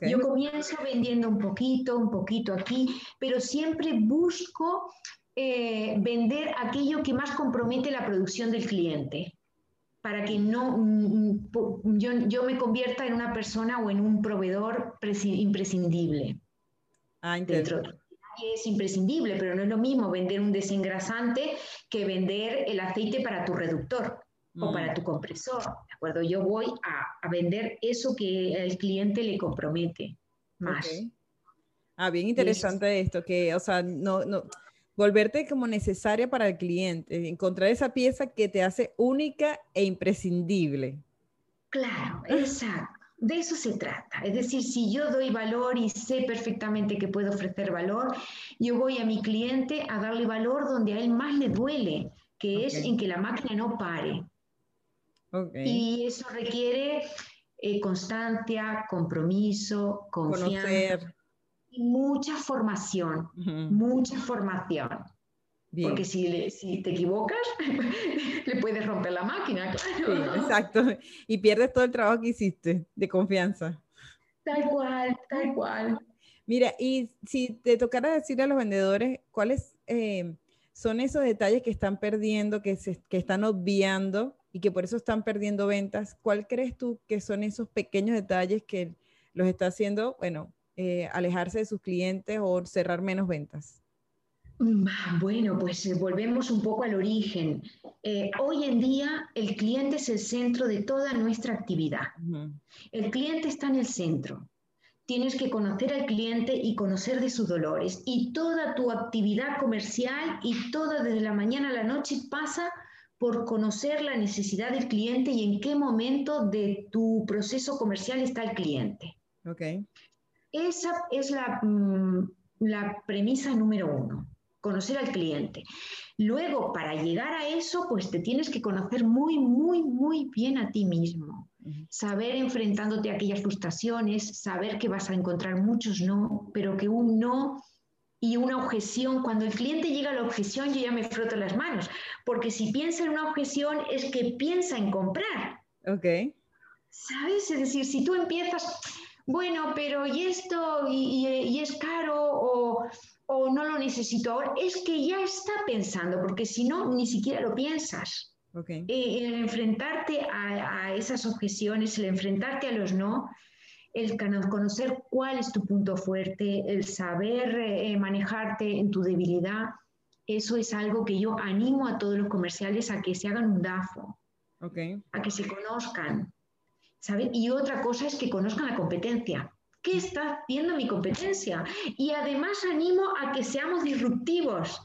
Yo comienzo vendiendo un poquito, un poquito aquí, pero siempre busco eh, vender aquello que más compromete la producción del cliente para que no mm, mm, yo, yo, me convierta en una persona o en un proveedor imprescindible. Ah, es imprescindible, pero no es lo mismo vender un desengrasante que vender el aceite para tu reductor o para mm. tu compresor. ¿De acuerdo? Yo voy a, a, vender eso que el cliente le compromete más. Ah, bien interesante esto, que, o sea, no, no, volverte como necesaria para el cliente, encontrar esa pieza que te hace única e imprescindible. Claro, exacto. De eso se trata. Es decir, si yo doy valor y sé perfectamente que puedo ofrecer valor, yo voy a mi cliente a darle valor donde a él más le duele, que es en que la máquina no pare. Y eso requiere eh, constancia, compromiso, confianza y mucha formación, mucha formación. Porque si, si, te equivocas, le puedes romper la máquina, claro. exacto. Y pierdes todo el trabajo que hiciste de confianza. Tal cual, tal cual. Mira, y si te tocara decir a los vendedores cuáles eh, son esos detalles que están perdiendo, que, se, que están obviando y que por eso están perdiendo ventas, ¿cuál crees tú que son esos pequeños detalles que los está haciendo, bueno, eh, alejarse de sus clientes o cerrar menos ventas? Mm, bueno, pues eh, volvemos un poco al origen. Eh, hoy en día el cliente es el centro de toda nuestra actividad. El cliente está en el centro. Tienes que conocer al cliente y conocer de sus dolores. Y toda tu actividad comercial y toda desde la mañana a la noche pasa por conocer la necesidad del cliente y en qué momento de tu proceso comercial está el cliente. Okay. Esa es la, mm, la premisa número uno, conocer al cliente. Luego, para llegar a eso, pues te tienes que conocer muy, muy, muy bien a ti mismo. Saber enfrentándote a aquellas frustraciones, saber que vas a encontrar muchos no, pero que un no y una objeción, cuando el cliente llega a la objeción, yo ya me froto las manos, porque si piensa en una objeción es que piensa en comprar. Ok. ¿Sabes? Es decir, si tú empiezas, bueno, pero ¿y esto? ¿Y, es caro? O, no lo necesito ahora? Es que ya está pensando, porque si no, ni siquiera lo piensas. Okay. Eh, el enfrentarte a, esas objeciones, el enfrentarte a los no, el conocer cuál es tu punto fuerte, el saber eh, manejarte en tu debilidad, eso es algo que yo animo a todos los comerciales a que se hagan un DAFO, okay. a que se conozcan, y otra cosa es que conozcan la competencia. ¿Qué está haciendo mi competencia? Y además animo a que seamos disruptivos.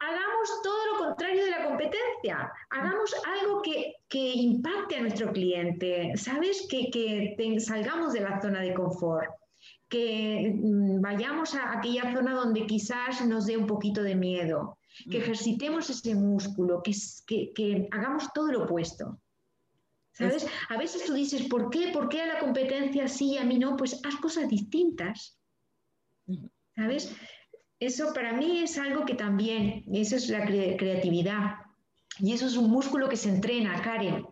Hagamos todo lo contrario de la competencia. Hagamos algo que, impacte a nuestro cliente. ¿Sabes? Que, que salgamos de la zona de confort. Que mm, vayamos a aquella zona donde quizás nos dé un poquito de miedo. Que mm. ejercitemos ese músculo. Que, que hagamos todo lo opuesto. ¿Sabes? A veces tú dices, ¿por qué? ¿Por qué a la competencia sí y a mí no? Pues haz cosas distintas. ¿Sabes? Eso para mí es algo que también, eso es la creatividad. Y eso es un músculo que se entrena, Karen.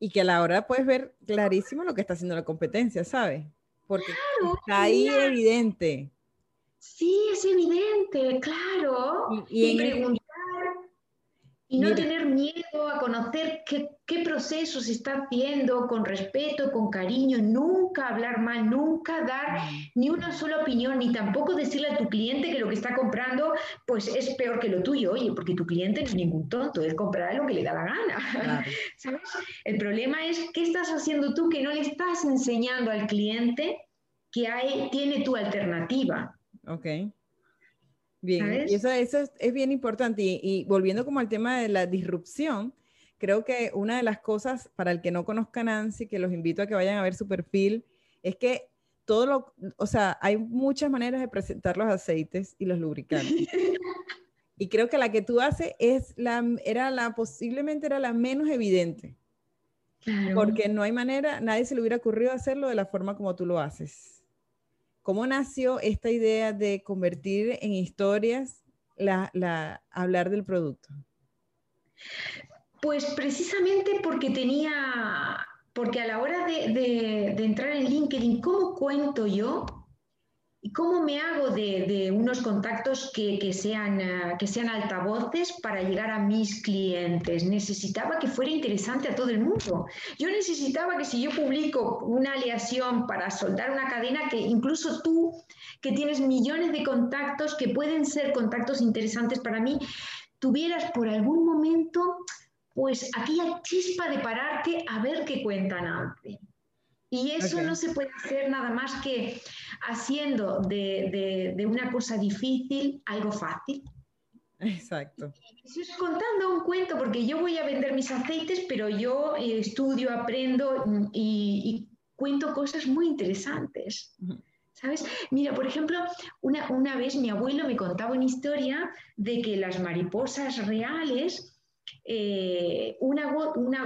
Y que a la hora puedes ver clarísimo lo que está haciendo la competencia, ¿sabes? Porque está ahí evidente. Sí, es evidente, claro. Y, y no tener miedo a conocer qué, qué proceso se está haciendo con respeto, con cariño, nunca hablar mal, nunca dar ni una sola opinión, ni tampoco decirle a tu cliente que lo que está comprando pues es peor que lo tuyo, oye, porque tu cliente no es ningún tonto, él comprará lo que le da la gana. ¿Sabes? El problema es qué estás haciendo tú que no le estás enseñando al cliente que hay, tiene tu alternativa. Ok. Bien, y eso, eso es, bien importante. Y, volviendo como al tema de la disrupción, creo que una de las cosas para el que no conozca Nancy, que los invito a que vayan a ver su perfil, es que todo lo, o sea, hay muchas maneras de presentar los aceites y los lubricantes. y creo que la que tú haces es la, era la, posiblemente era la menos evidente. Porque no hay manera, nadie se le hubiera ocurrido hacerlo de la forma como tú lo haces. ¿Cómo nació esta idea de convertir en historias la, hablar del producto? Pues precisamente porque tenía, porque a la hora de, de entrar en LinkedIn, ¿cómo cuento yo ¿Y cómo me hago de, unos contactos que, sean, eh, que sean altavoces para llegar a mis clientes? Necesitaba que fuera interesante a todo el mundo. Yo necesitaba que si yo publico una aleación para soldar una cadena, que incluso tú, que tienes millones de contactos, que pueden ser contactos interesantes para mí, tuvieras por algún momento, pues aquella chispa de pararte a ver qué cuentan antes. Y eso no se puede hacer nada más que haciendo de, una cosa difícil algo fácil. Exacto. Eso es contando un cuento, porque yo voy a vender mis aceites, pero yo eh, estudio, aprendo y, cuento cosas muy interesantes. ¿Sabes? Mira, por ejemplo, una, una vez mi abuelo me contaba una historia de que las mariposas reales eh, una,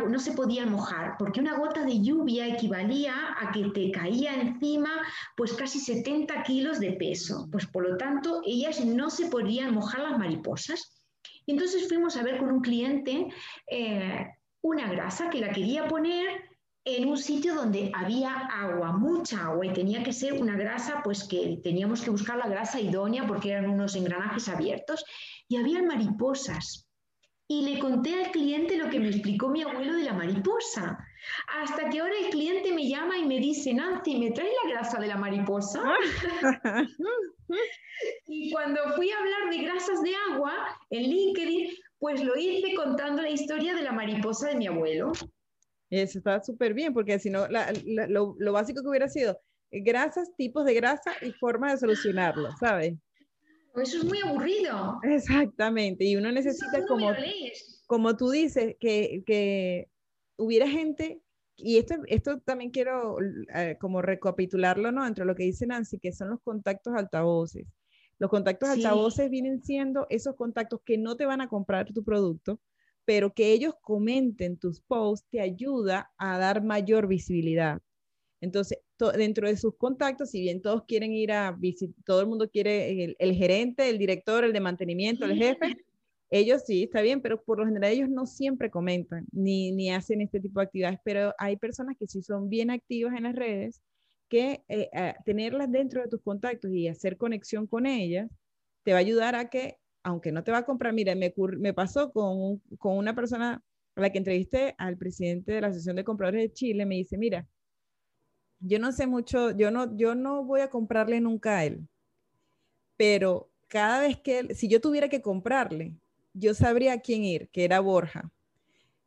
no se podía mojar, porque una gota de lluvia equivalía a que te caía encima pues casi 70 kilos de peso. Pues por lo tanto, ellas no se podían mojar las mariposas. Y entonces fuimos a ver con un cliente eh, una grasa que la quería poner en un sitio donde había agua, mucha agua, y tenía que ser una grasa, pues que teníamos que buscar la grasa idónea porque eran unos engranajes abiertos, y había mariposas y le conté al cliente lo que me explicó mi abuelo de la mariposa. Hasta que ahora el cliente me llama y me dice, Nancy, ¿me traes la grasa de la mariposa? y cuando fui a hablar de grasas de agua en LinkedIn, pues lo hice contando la historia de la mariposa de mi abuelo. Eso está súper bien, porque si no, lo, lo básico que hubiera sido grasas, tipos de grasa y formas de solucionarlo, ¿sabes? Eso es muy aburrido. Exactamente, y uno necesita como, como tú dices, que, que, hubiera gente, y esto, esto también quiero eh, como recapitularlo, ¿no? Entre lo que dice Nancy, que son los contactos altavoces. Los contactos altavoces vienen siendo esos contactos que no te van a comprar tu producto, pero que ellos comenten tus posts te ayuda a dar mayor visibilidad. Entonces, dentro de sus contactos, si bien todos quieren ir a visitar, todo el mundo quiere, el, gerente, el director, el de mantenimiento, el jefe, ellos sí, está bien, pero por lo general ellos no siempre comentan ni, ni hacen este tipo de actividades, pero hay personas que sí son bien activas en las redes, que eh, tenerlas dentro de tus contactos y hacer conexión con ellas, te va a ayudar a que, aunque no te va a comprar, mira, me, me pasó con, con una persona a la que entrevisté al presidente de la Asociación de Compradores de Chile, me dice, mira, yo no sé mucho, yo no, yo no voy a comprarle nunca a él, pero cada vez que él, si yo tuviera que comprarle, yo sabría a quién ir, que era Borja.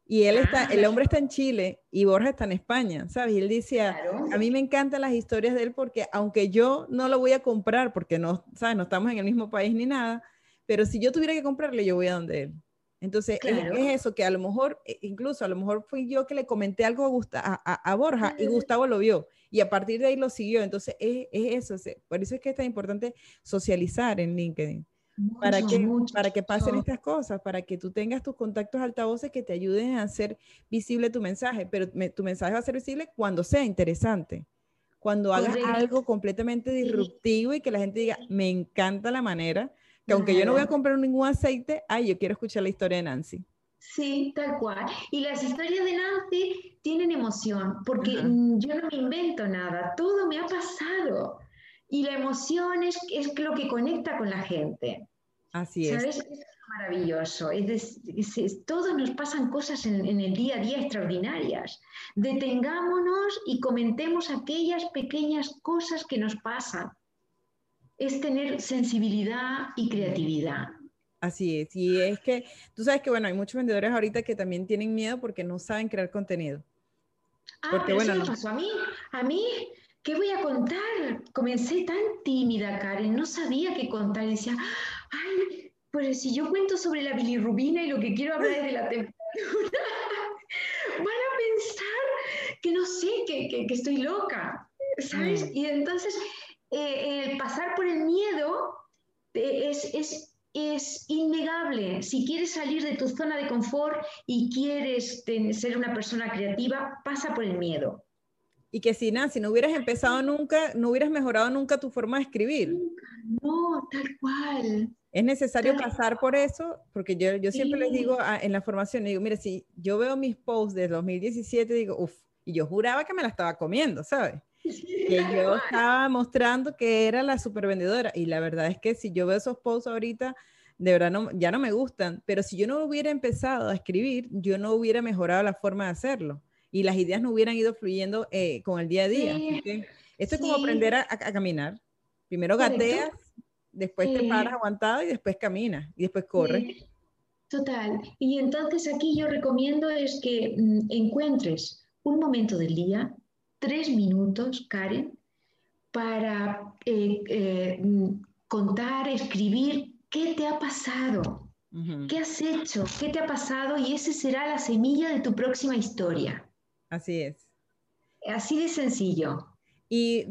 Y él está, el hombre está en Chile y Borja está en España, ¿sabes? Y él decía, a mí me encantan las historias de él porque aunque yo no lo voy a comprar porque no, ¿sabes? No estamos en el mismo país ni nada, pero si yo tuviera que comprarle, yo voy a donde él. Entonces, es, eso, que a lo mejor, e, incluso a lo mejor fui yo que le comenté algo a, a Borja y Gustavo lo vio y a partir de ahí lo siguió. Entonces, es, eso. Por eso es que es tan importante socializar en LinkedIn. para, que, para que pasen estas cosas, para que tú tengas tus contactos altavoces que te ayuden a hacer visible tu mensaje, pero tu mensaje va a ser visible cuando sea interesante, cuando hagas algo completamente disruptivo y que la gente diga, me encanta la manera, que aunque yo no voy a comprar ningún aceite, ay, yo quiero escuchar la historia de Nancy. Sí, tal cual. Y las historias de Nancy tienen emoción, porque yo no me invento nada, todo me ha pasado. Y la emoción es, es lo que conecta con la gente. Así es. maravilloso. Es, todos nos pasan cosas en, el día a día extraordinarias. Detengámonos y comentemos aquellas pequeñas cosas que nos pasan. Es tener sensibilidad y creatividad. Así es. Y es que tú sabes que, bueno, hay muchos vendedores ahorita que también tienen miedo porque no saben crear contenido. Ah, porque, bueno, eso me pasó a mí. A mí, ¿qué voy a contar? Comencé tan tímida, Karen, no sabía qué contar. decía, ay, pues si yo cuento sobre la bilirrubina y lo que quiero hablar es de la temperatura, van a pensar que no sé, que, estoy loca, ¿sabes? Mm. Y entonces, eh, el pasar por el miedo eh, es, es, es, innegable. Si quieres salir de tu zona de confort y quieres ser una persona creativa, pasa por el miedo. Y que si nada, si no hubieras empezado nunca, no hubieras mejorado nunca tu forma de escribir. No, tal cual. Es necesario pasar por eso, porque yo, yo siempre les digo en la formación, digo, mire, si yo veo mis posts de 2017, digo, uff, y yo juraba que me la estaba comiendo, ¿sabes? Que yo estaba mostrando que era la super vendedora, y la verdad es que si yo veo esos posts ahorita, de verdad no, ya no me gustan, pero si yo no hubiera empezado a escribir, yo no hubiera mejorado la forma de hacerlo, y las ideas no hubieran ido fluyendo eh, con el día a día. esto es como aprender a, a, caminar. Primero gateas después te paras aguantado y después caminas y después corres. Total. Y entonces aquí yo recomiendo es que mm, encuentres un momento del día, tres minutos, Karen, para eh, eh, contar, escribir qué te ha pasado, qué has hecho, qué te ha pasado y esa será la semilla de tu próxima historia. Así es. Así de sencillo y,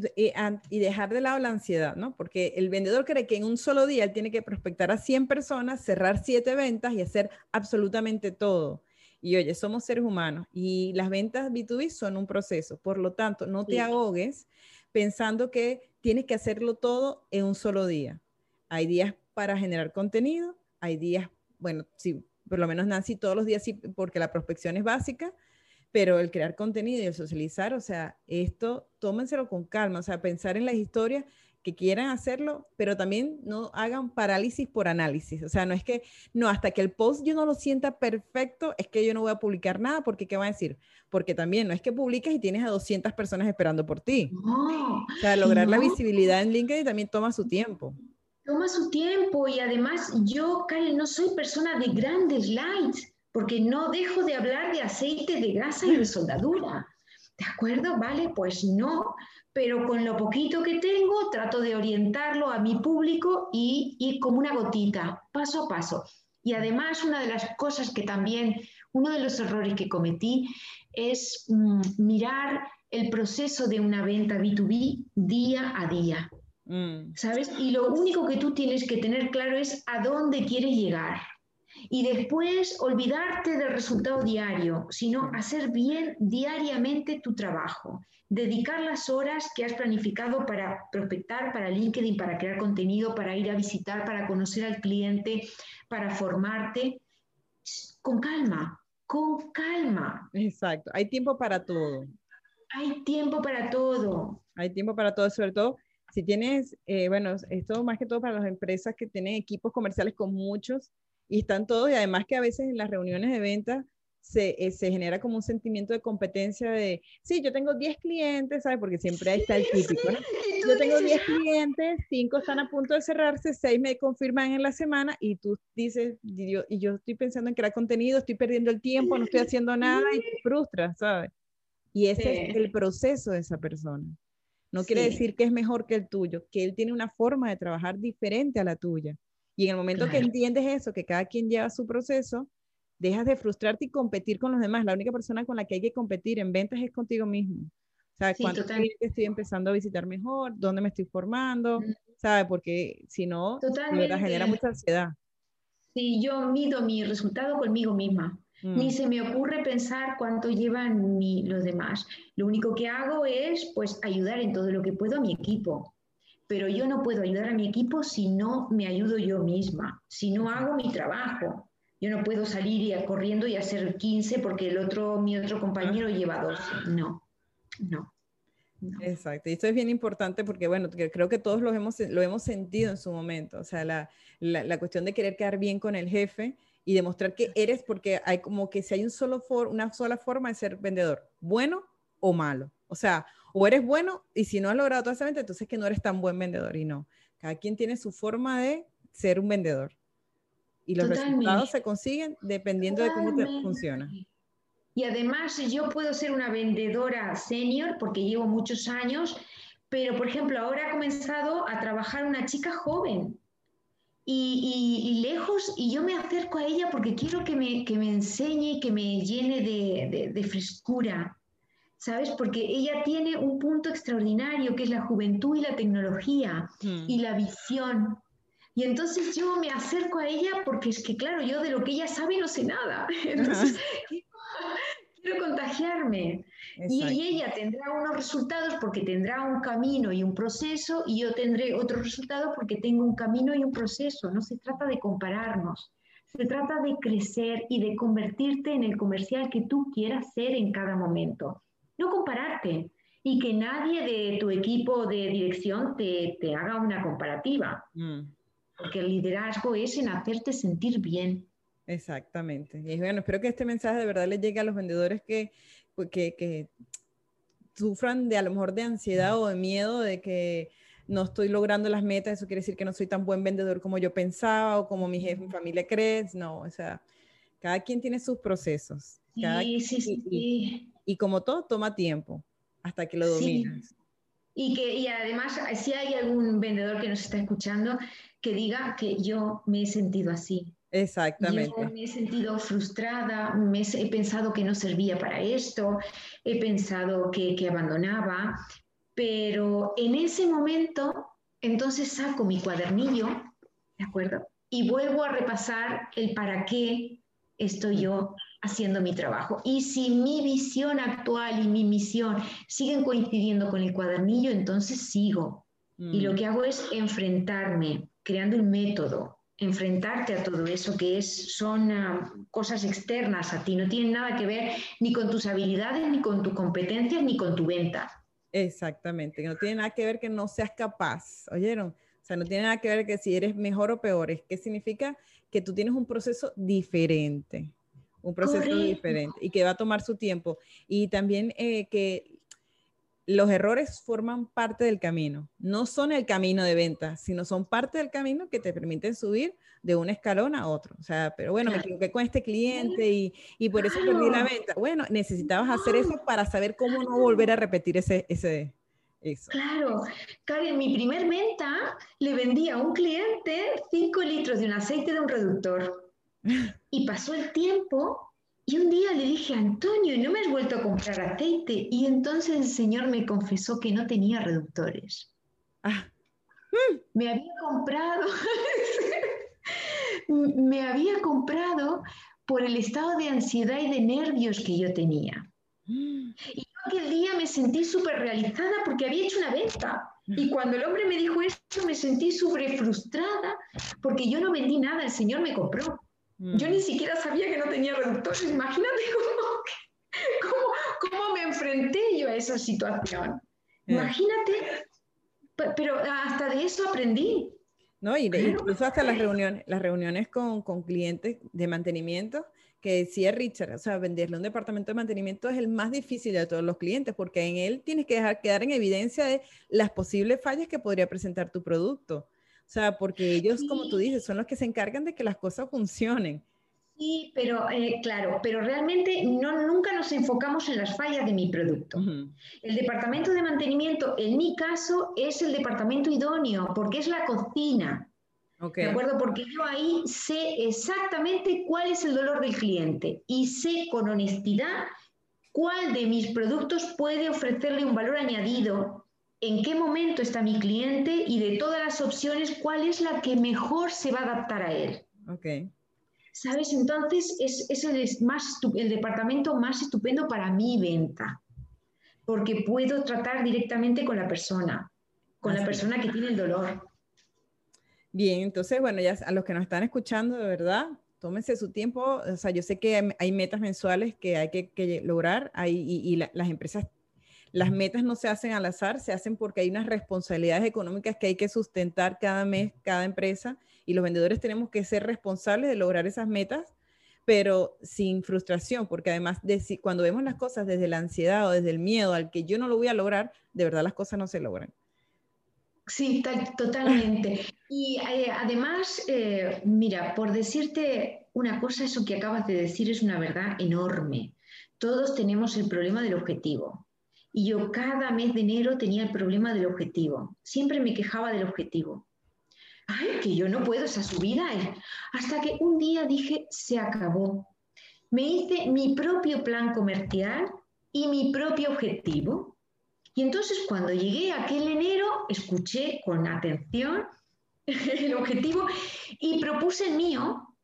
y, dejar de lado la ansiedad, ¿no? Porque el vendedor cree que en un solo día él tiene que prospectar a 100 personas, cerrar 7 ventas y hacer absolutamente todo. Y oye, somos seres humanos y las ventas B2B son un proceso. Por lo tanto, no te ahogues pensando que tienes que hacerlo todo en un solo día. Hay días para generar contenido, hay días, bueno, sí, por lo menos Nancy todos los días sí, porque la prospección es básica, pero el crear contenido y el socializar, o sea, esto tómenselo con calma, o sea, pensar en las historias que quieran hacerlo, pero también no hagan parálisis por análisis. O sea, no es que, no, hasta que el post yo no lo sienta perfecto, es que yo no voy a publicar nada, porque ¿qué va a decir? Porque también no es que publiques y tienes a 200 personas esperando por ti. o sea, lograr la visibilidad en LinkedIn también toma su tiempo. Toma su tiempo y además yo, Karen, no soy persona de grandes likes porque no dejo de hablar de aceite, de grasa y de soldadura. ¿De acuerdo? Vale, pues no, pero con lo poquito que tengo trato de orientarlo a mi público y ir como una gotita, paso a paso. Y además una de las cosas que también, uno de los errores que cometí es mm, mirar el proceso de una venta B2B día a día. Mm. ¿Sabes? Y lo único que tú tienes que tener claro es a dónde quieres llegar y después olvidarte del resultado diario, sino hacer bien diariamente tu trabajo, dedicar las horas que has planificado para prospectar, para LinkedIn, para crear contenido, para ir a visitar, para conocer al cliente, para formarte, con calma, con calma. Exacto, hay tiempo para todo. Hay tiempo para todo. Hay tiempo para todo, sobre todo si tienes, eh, bueno, esto más que todo para las empresas que tienen equipos comerciales con muchos y están todos, y además que a veces en las reuniones de venta se, eh, se, genera como un sentimiento de competencia de, sí, yo tengo 10 clientes, ¿sabes? Porque siempre ahí está el típico, ¿no? Yo tengo 10 clientes, 5 están a punto de cerrarse, 6 me confirman en la semana y tú dices, y yo, y yo estoy pensando en crear contenido, estoy perdiendo el tiempo, no estoy haciendo nada y te frustras, ¿sabes? Y ese es el proceso de esa persona. No quiere decir que es mejor que el tuyo, que él tiene una forma de trabajar diferente a la tuya. Y en el momento que entiendes eso, que cada quien lleva su proceso, dejas de frustrarte y competir con los demás. La única persona con la que hay que competir en ventas es contigo mismo. O sea, cuántos clientes estoy empezando a visitar mejor, dónde me estoy formando, ¿sabes? Porque si no, genera mucha ansiedad. Sí, yo mido mi resultado conmigo misma. Ni mm. se me ocurre pensar cuánto llevan los demás. Lo único que hago es pues ayudar en todo lo que puedo a mi equipo pero yo no puedo ayudar a mi equipo si no me ayudo yo misma, si no hago mi trabajo. Yo no puedo salir y corriendo y hacer 15 porque el otro, mi otro compañero lleva 12. No, no. Exacto, y esto es bien importante porque, bueno, creo que todos lo hemos, lo hemos sentido en su momento, o sea, la, la, cuestión de querer quedar bien con el jefe y demostrar que eres, porque hay como que si hay un solo for, una sola forma de ser vendedor, bueno o malo, o sea, o eres bueno y si no has logrado toda esa venta, entonces que no eres tan buen vendedor y no, cada quien tiene su forma de ser un vendedor. Y los resultados se consiguen dependiendo de cómo te funciona. Y además yo puedo ser una vendedora senior porque llevo muchos años, pero por ejemplo ahora ha comenzado a trabajar una chica joven. Y, lejos y yo me acerco a ella porque quiero que me, que me enseñe, que me llene de, de, frescura, ¿sabes? Porque ella tiene un punto extraordinario que es la juventud y la tecnología hmm. y la visión. Y entonces yo me acerco a ella porque es que, claro, yo de lo que ella sabe no sé nada. Entonces, quiero contagiarme. Y, ella tendrá unos resultados porque tendrá un camino y un proceso y yo tendré otro resultado porque tengo un camino y un proceso. No se trata de compararnos. Se trata de crecer y de convertirte en el comercial que tú quieras ser en cada momento. No compararte y que nadie de tu equipo de dirección te, te haga una comparativa. Mm. Porque el liderazgo es en hacerte sentir bien. Exactamente. Y bueno, espero que este mensaje de verdad le llegue a los vendedores que, pues, que, que sufran de a lo mejor de ansiedad o de miedo de que no estoy logrando las metas, eso quiere decir que no soy tan buen vendedor como yo pensaba o como mi jefe, mi familia cree. No, o sea, cada quien tiene sus procesos. sí, sí, sí. Y, como todo, toma tiempo hasta que lo dominas. Y que y además, si hay algún vendedor que nos está escuchando, que diga que yo me he sentido así. Exactamente. Yo me he sentido frustrada, me he pensado que no servía para esto, he pensado que, que abandonaba, pero en ese momento, entonces saco mi cuadernillo, ¿de acuerdo? Y vuelvo a repasar el para qué estoy yo haciendo mi trabajo. Y si mi visión actual y mi misión siguen coincidiendo con el cuadernillo, entonces sigo. Y lo mm. que hago es enfrentarme, creando un método, enfrentarte a todo eso que es, son ah, cosas externas a ti, no tienen nada que ver ni con tus habilidades, ni con tus competencias, ni con tu venta. Exactamente, no tiene nada que ver que no seas capaz, ¿oyeron? O sea, no tiene nada que ver que si eres mejor o peor, es que significa que tú tienes un proceso diferente, un proceso diferente y que va a tomar su tiempo. Y también eh, que los errores forman parte del camino, no son el camino de venta, sino son parte del camino que te permiten subir de un escalón a otro. O sea, pero bueno, me equivoqué con este cliente y, y por eso perdí la venta. Bueno, necesitabas hacer eso para saber cómo no volver a repetir ese, ese, eso. Claro, Cari, en mi primer venta le vendí a un cliente 5 litros de un aceite de un reductor. Y pasó el tiempo y un día le dije, Antonio, ¿no me has vuelto a comprar aceite? Y entonces el señor me confesó que no tenía reductores. Ah. Me había comprado, me había comprado por el estado de ansiedad y de nervios que yo tenía. Y yo aquel día me sentí súper realizada porque había hecho una venta. Y cuando el hombre me dijo eso, me sentí súper frustrada porque yo no vendí nada, el señor me compró. Yo ni siquiera sabía que no tenía reductores. Imagínate cómo, cómo, me enfrenté yo a esa situación. Imagínate, pero hasta de eso aprendí. No, y incluso hasta las reuniones, las reuniones con, con, clientes de mantenimiento, que decía Richard, o sea, venderle un departamento de mantenimiento es el más difícil de todos los clientes, porque en él tienes que dejar quedar en evidencia de las posibles fallas que podría presentar tu producto. O sea, porque ellos, como tú dices, son los que se encargan de que las cosas funcionen. Sí, pero eh, claro, pero realmente no, nunca nos enfocamos en las fallas de mi producto. El departamento de mantenimiento, en mi caso, es el departamento idóneo, porque es la cocina. ¿De acuerdo? Porque yo ahí sé exactamente cuál es el dolor del cliente y sé con honestidad cuál de mis productos puede ofrecerle un valor añadido en qué momento está mi cliente y de todas las opciones, cuál es la que mejor se va a adaptar a él. Ok. ¿Sabes? Entonces es, es el, más, el departamento más estupendo para mi venta, porque puedo tratar directamente con la persona, con la persona que tiene el dolor. Bien, entonces, bueno, ya a los que nos están escuchando, de verdad, tómense su tiempo. O sea, yo sé que hay metas mensuales que hay que, lograr hay, y, las empresas las metas no se hacen al azar, se hacen porque hay unas responsabilidades económicas que hay que sustentar cada mes, cada empresa, y los vendedores tenemos que ser responsables de lograr esas metas, pero sin frustración, porque además de, cuando vemos las cosas desde la ansiedad o desde el miedo al que yo no lo voy a lograr, de verdad las cosas no se logran. Sí, totalmente. Y eh, además, eh, mira, por decirte una cosa, eso que acabas de decir es una verdad enorme. Todos tenemos el problema del objetivo. Y yo cada mes de enero tenía el problema del objetivo. Siempre me quejaba del objetivo. Ay, que yo no puedo esa subida. Hasta que un día dije, se acabó. Me hice mi propio plan comercial y mi propio objetivo. Y entonces cuando llegué a aquel enero, escuché con atención el objetivo y propuse el mío.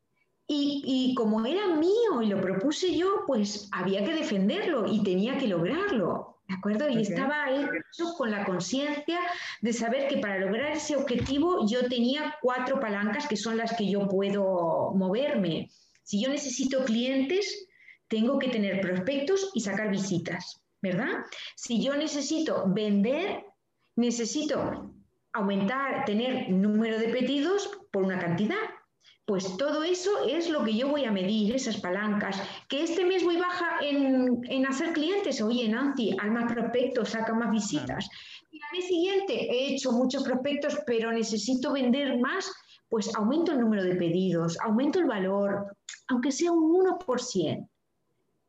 Y, y, como era mío y lo propuse yo, pues había que defenderlo y tenía que lograrlo. ¿De acuerdo? Y estaba hecho con la conciencia de saber que para lograr ese objetivo yo tenía cuatro palancas que son las que yo puedo moverme. Si yo necesito clientes, tengo que tener prospectos y sacar visitas, ¿verdad? Si yo necesito vender, necesito aumentar, tener número de pedidos por una cantidad. Pues todo eso es lo que yo voy a medir, esas palancas. Que este mes voy baja en, hacer clientes. Oye, Nancy, haz más prospectos, saca más visitas. Y al mes siguiente he hecho muchos prospectos, pero necesito vender más. Pues aumento el número de pedidos, aumento el valor, aunque sea un 1%.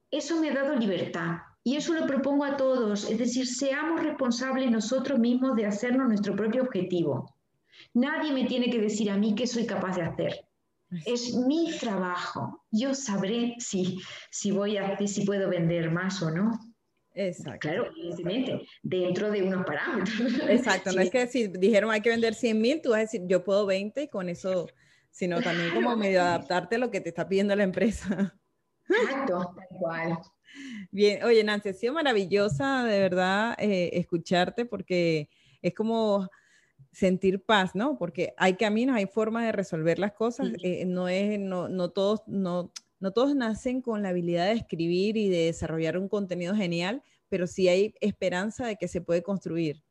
Eso me ha dado libertad. Y eso lo propongo a todos. Es decir, seamos responsables nosotros mismos de hacernos nuestro propio objetivo. Nadie me tiene que decir a mí qué soy capaz de hacer. Es mi trabajo. Yo sabré si, si voy a si puedo vender más o no. Exacto. Claro, evidentemente, dentro de unos parámetros. Exacto, no es que si dijeron hay que vender 100 mil, tú vas a decir yo puedo 20 y con eso, sino también como medio adaptarte a lo que te está pidiendo la empresa. Exacto, tal cual. Bien, oye Nancy, ha sido maravillosa de verdad eh, escucharte porque es como sentir paz, ¿no? Porque hay caminos, hay formas de resolver las cosas. Eh, no es, no, no todos, no, no todos nacen con la habilidad de escribir y de desarrollar un contenido genial, pero sí hay esperanza de que se puede construir.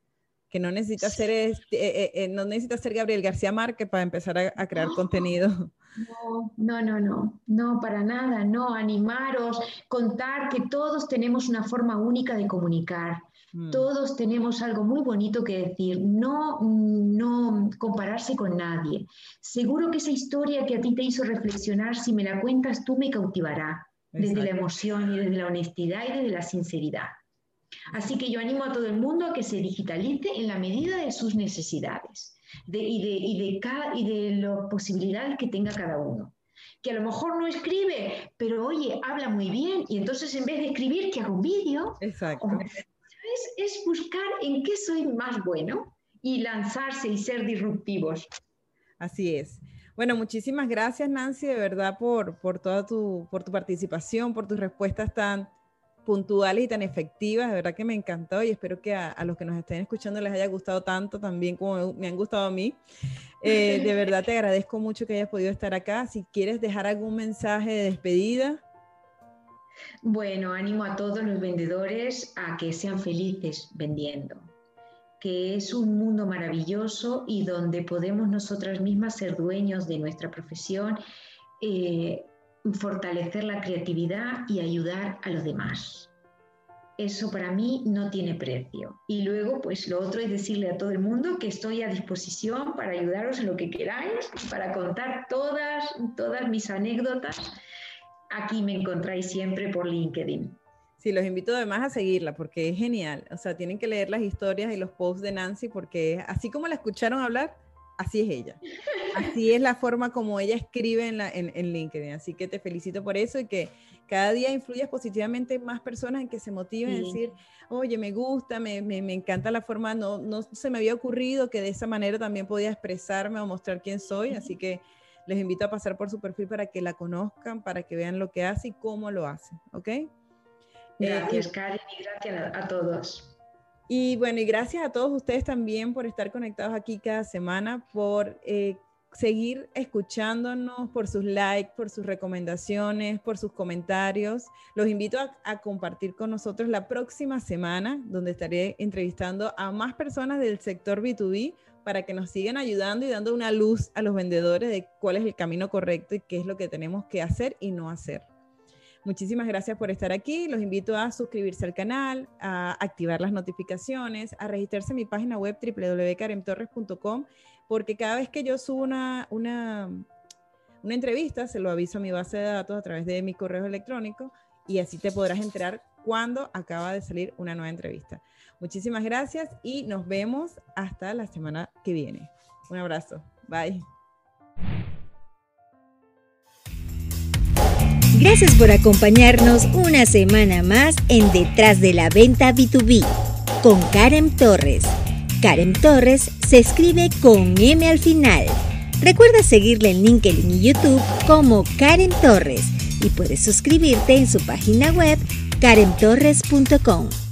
Que no necesita ser, este, eh, no necesita ser Gabriel García Márquez para empezar a, crear contenido. No, no, no, no, no, para nada, no, animaros, contar que todos tenemos una forma única de comunicar, Mm. Todos tenemos algo muy bonito que decir, no, no compararse con nadie. Seguro que esa historia que a ti te hizo reflexionar, si me la cuentas tú, me cautivará desde la emoción y desde la honestidad y desde la sinceridad. Así que yo animo a todo el mundo a que se digitalice en la medida de sus necesidades y, de, y, de cada, y de las posibilidades que tenga cada uno que a lo mejor no escribe, pero oye, habla muy bien y entonces en vez de escribir, que haga un vídeo. Exacto es buscar en qué soy más bueno y lanzarse y ser disruptivos. Así es. Bueno, muchísimas gracias Nancy, de verdad, por, por toda tu, por tu participación, por tus respuestas tan puntuales y tan efectivas. De verdad que me encantó y espero que a, los que nos estén escuchando les haya gustado tanto también como me han gustado a mí. Eh, de verdad te agradezco mucho que hayas podido estar acá. Si quieres dejar algún mensaje de despedida. Bueno, animo a todos los vendedores a que sean felices vendiendo, que es un mundo maravilloso y donde podemos nosotras mismas ser dueños de nuestra profesión, eh, fortalecer la creatividad y ayudar a los demás. Eso para mí no tiene precio. Y luego, pues lo otro es decirle a todo el mundo que estoy a disposición para ayudaros en lo que queráis, para contar todas, todas mis anécdotas aquí me encontráis siempre por LinkedIn. Sí, los invito además a seguirla porque es genial. O sea, tienen que leer las historias y los posts de Nancy porque así como la escucharon hablar, así es ella. Así es la forma como ella escribe en, en, LinkedIn. Así que te felicito por eso y que cada día influyas positivamente en más personas en que se motiven a decir, oye, me gusta, me, me, me, encanta la forma, no, no se me había ocurrido que de esa manera también podía expresarme o mostrar quién soy. Así que les invito a pasar por su perfil para que la conozcan, para que vean lo que hace y cómo lo hace, ¿ok? Gracias, eh, Karen, y gracias a, todos. Y bueno, y gracias a todos ustedes también por estar conectados aquí cada semana, por eh, seguir escuchándonos, por sus likes, por sus recomendaciones, por sus comentarios. Los invito a, compartir con nosotros la próxima semana, donde estaré entrevistando a más personas del sector B2B para que nos sigan ayudando y dando una luz a los vendedores de cuál es el camino correcto y qué es lo que tenemos que hacer y no hacer. Muchísimas gracias por estar aquí. Los invito a suscribirse al canal, a activar las notificaciones, a registrarse en mi página web www.karemtorres.com porque cada vez que yo subo una, una, una entrevista, se lo aviso a mi base de datos a través de mi correo electrónico y así te podrás enterar cuando acaba de salir una nueva entrevista. Muchísimas gracias y nos vemos hasta la semana que viene. Un abrazo. Bye. Gracias por acompañarnos una semana más en Detrás de la Venta B2B con Karen Torres. Karen Torres se escribe con M al final. Recuerda seguirle en LinkedIn y YouTube como Karen Torres y puedes suscribirte en su página web karentorres.com.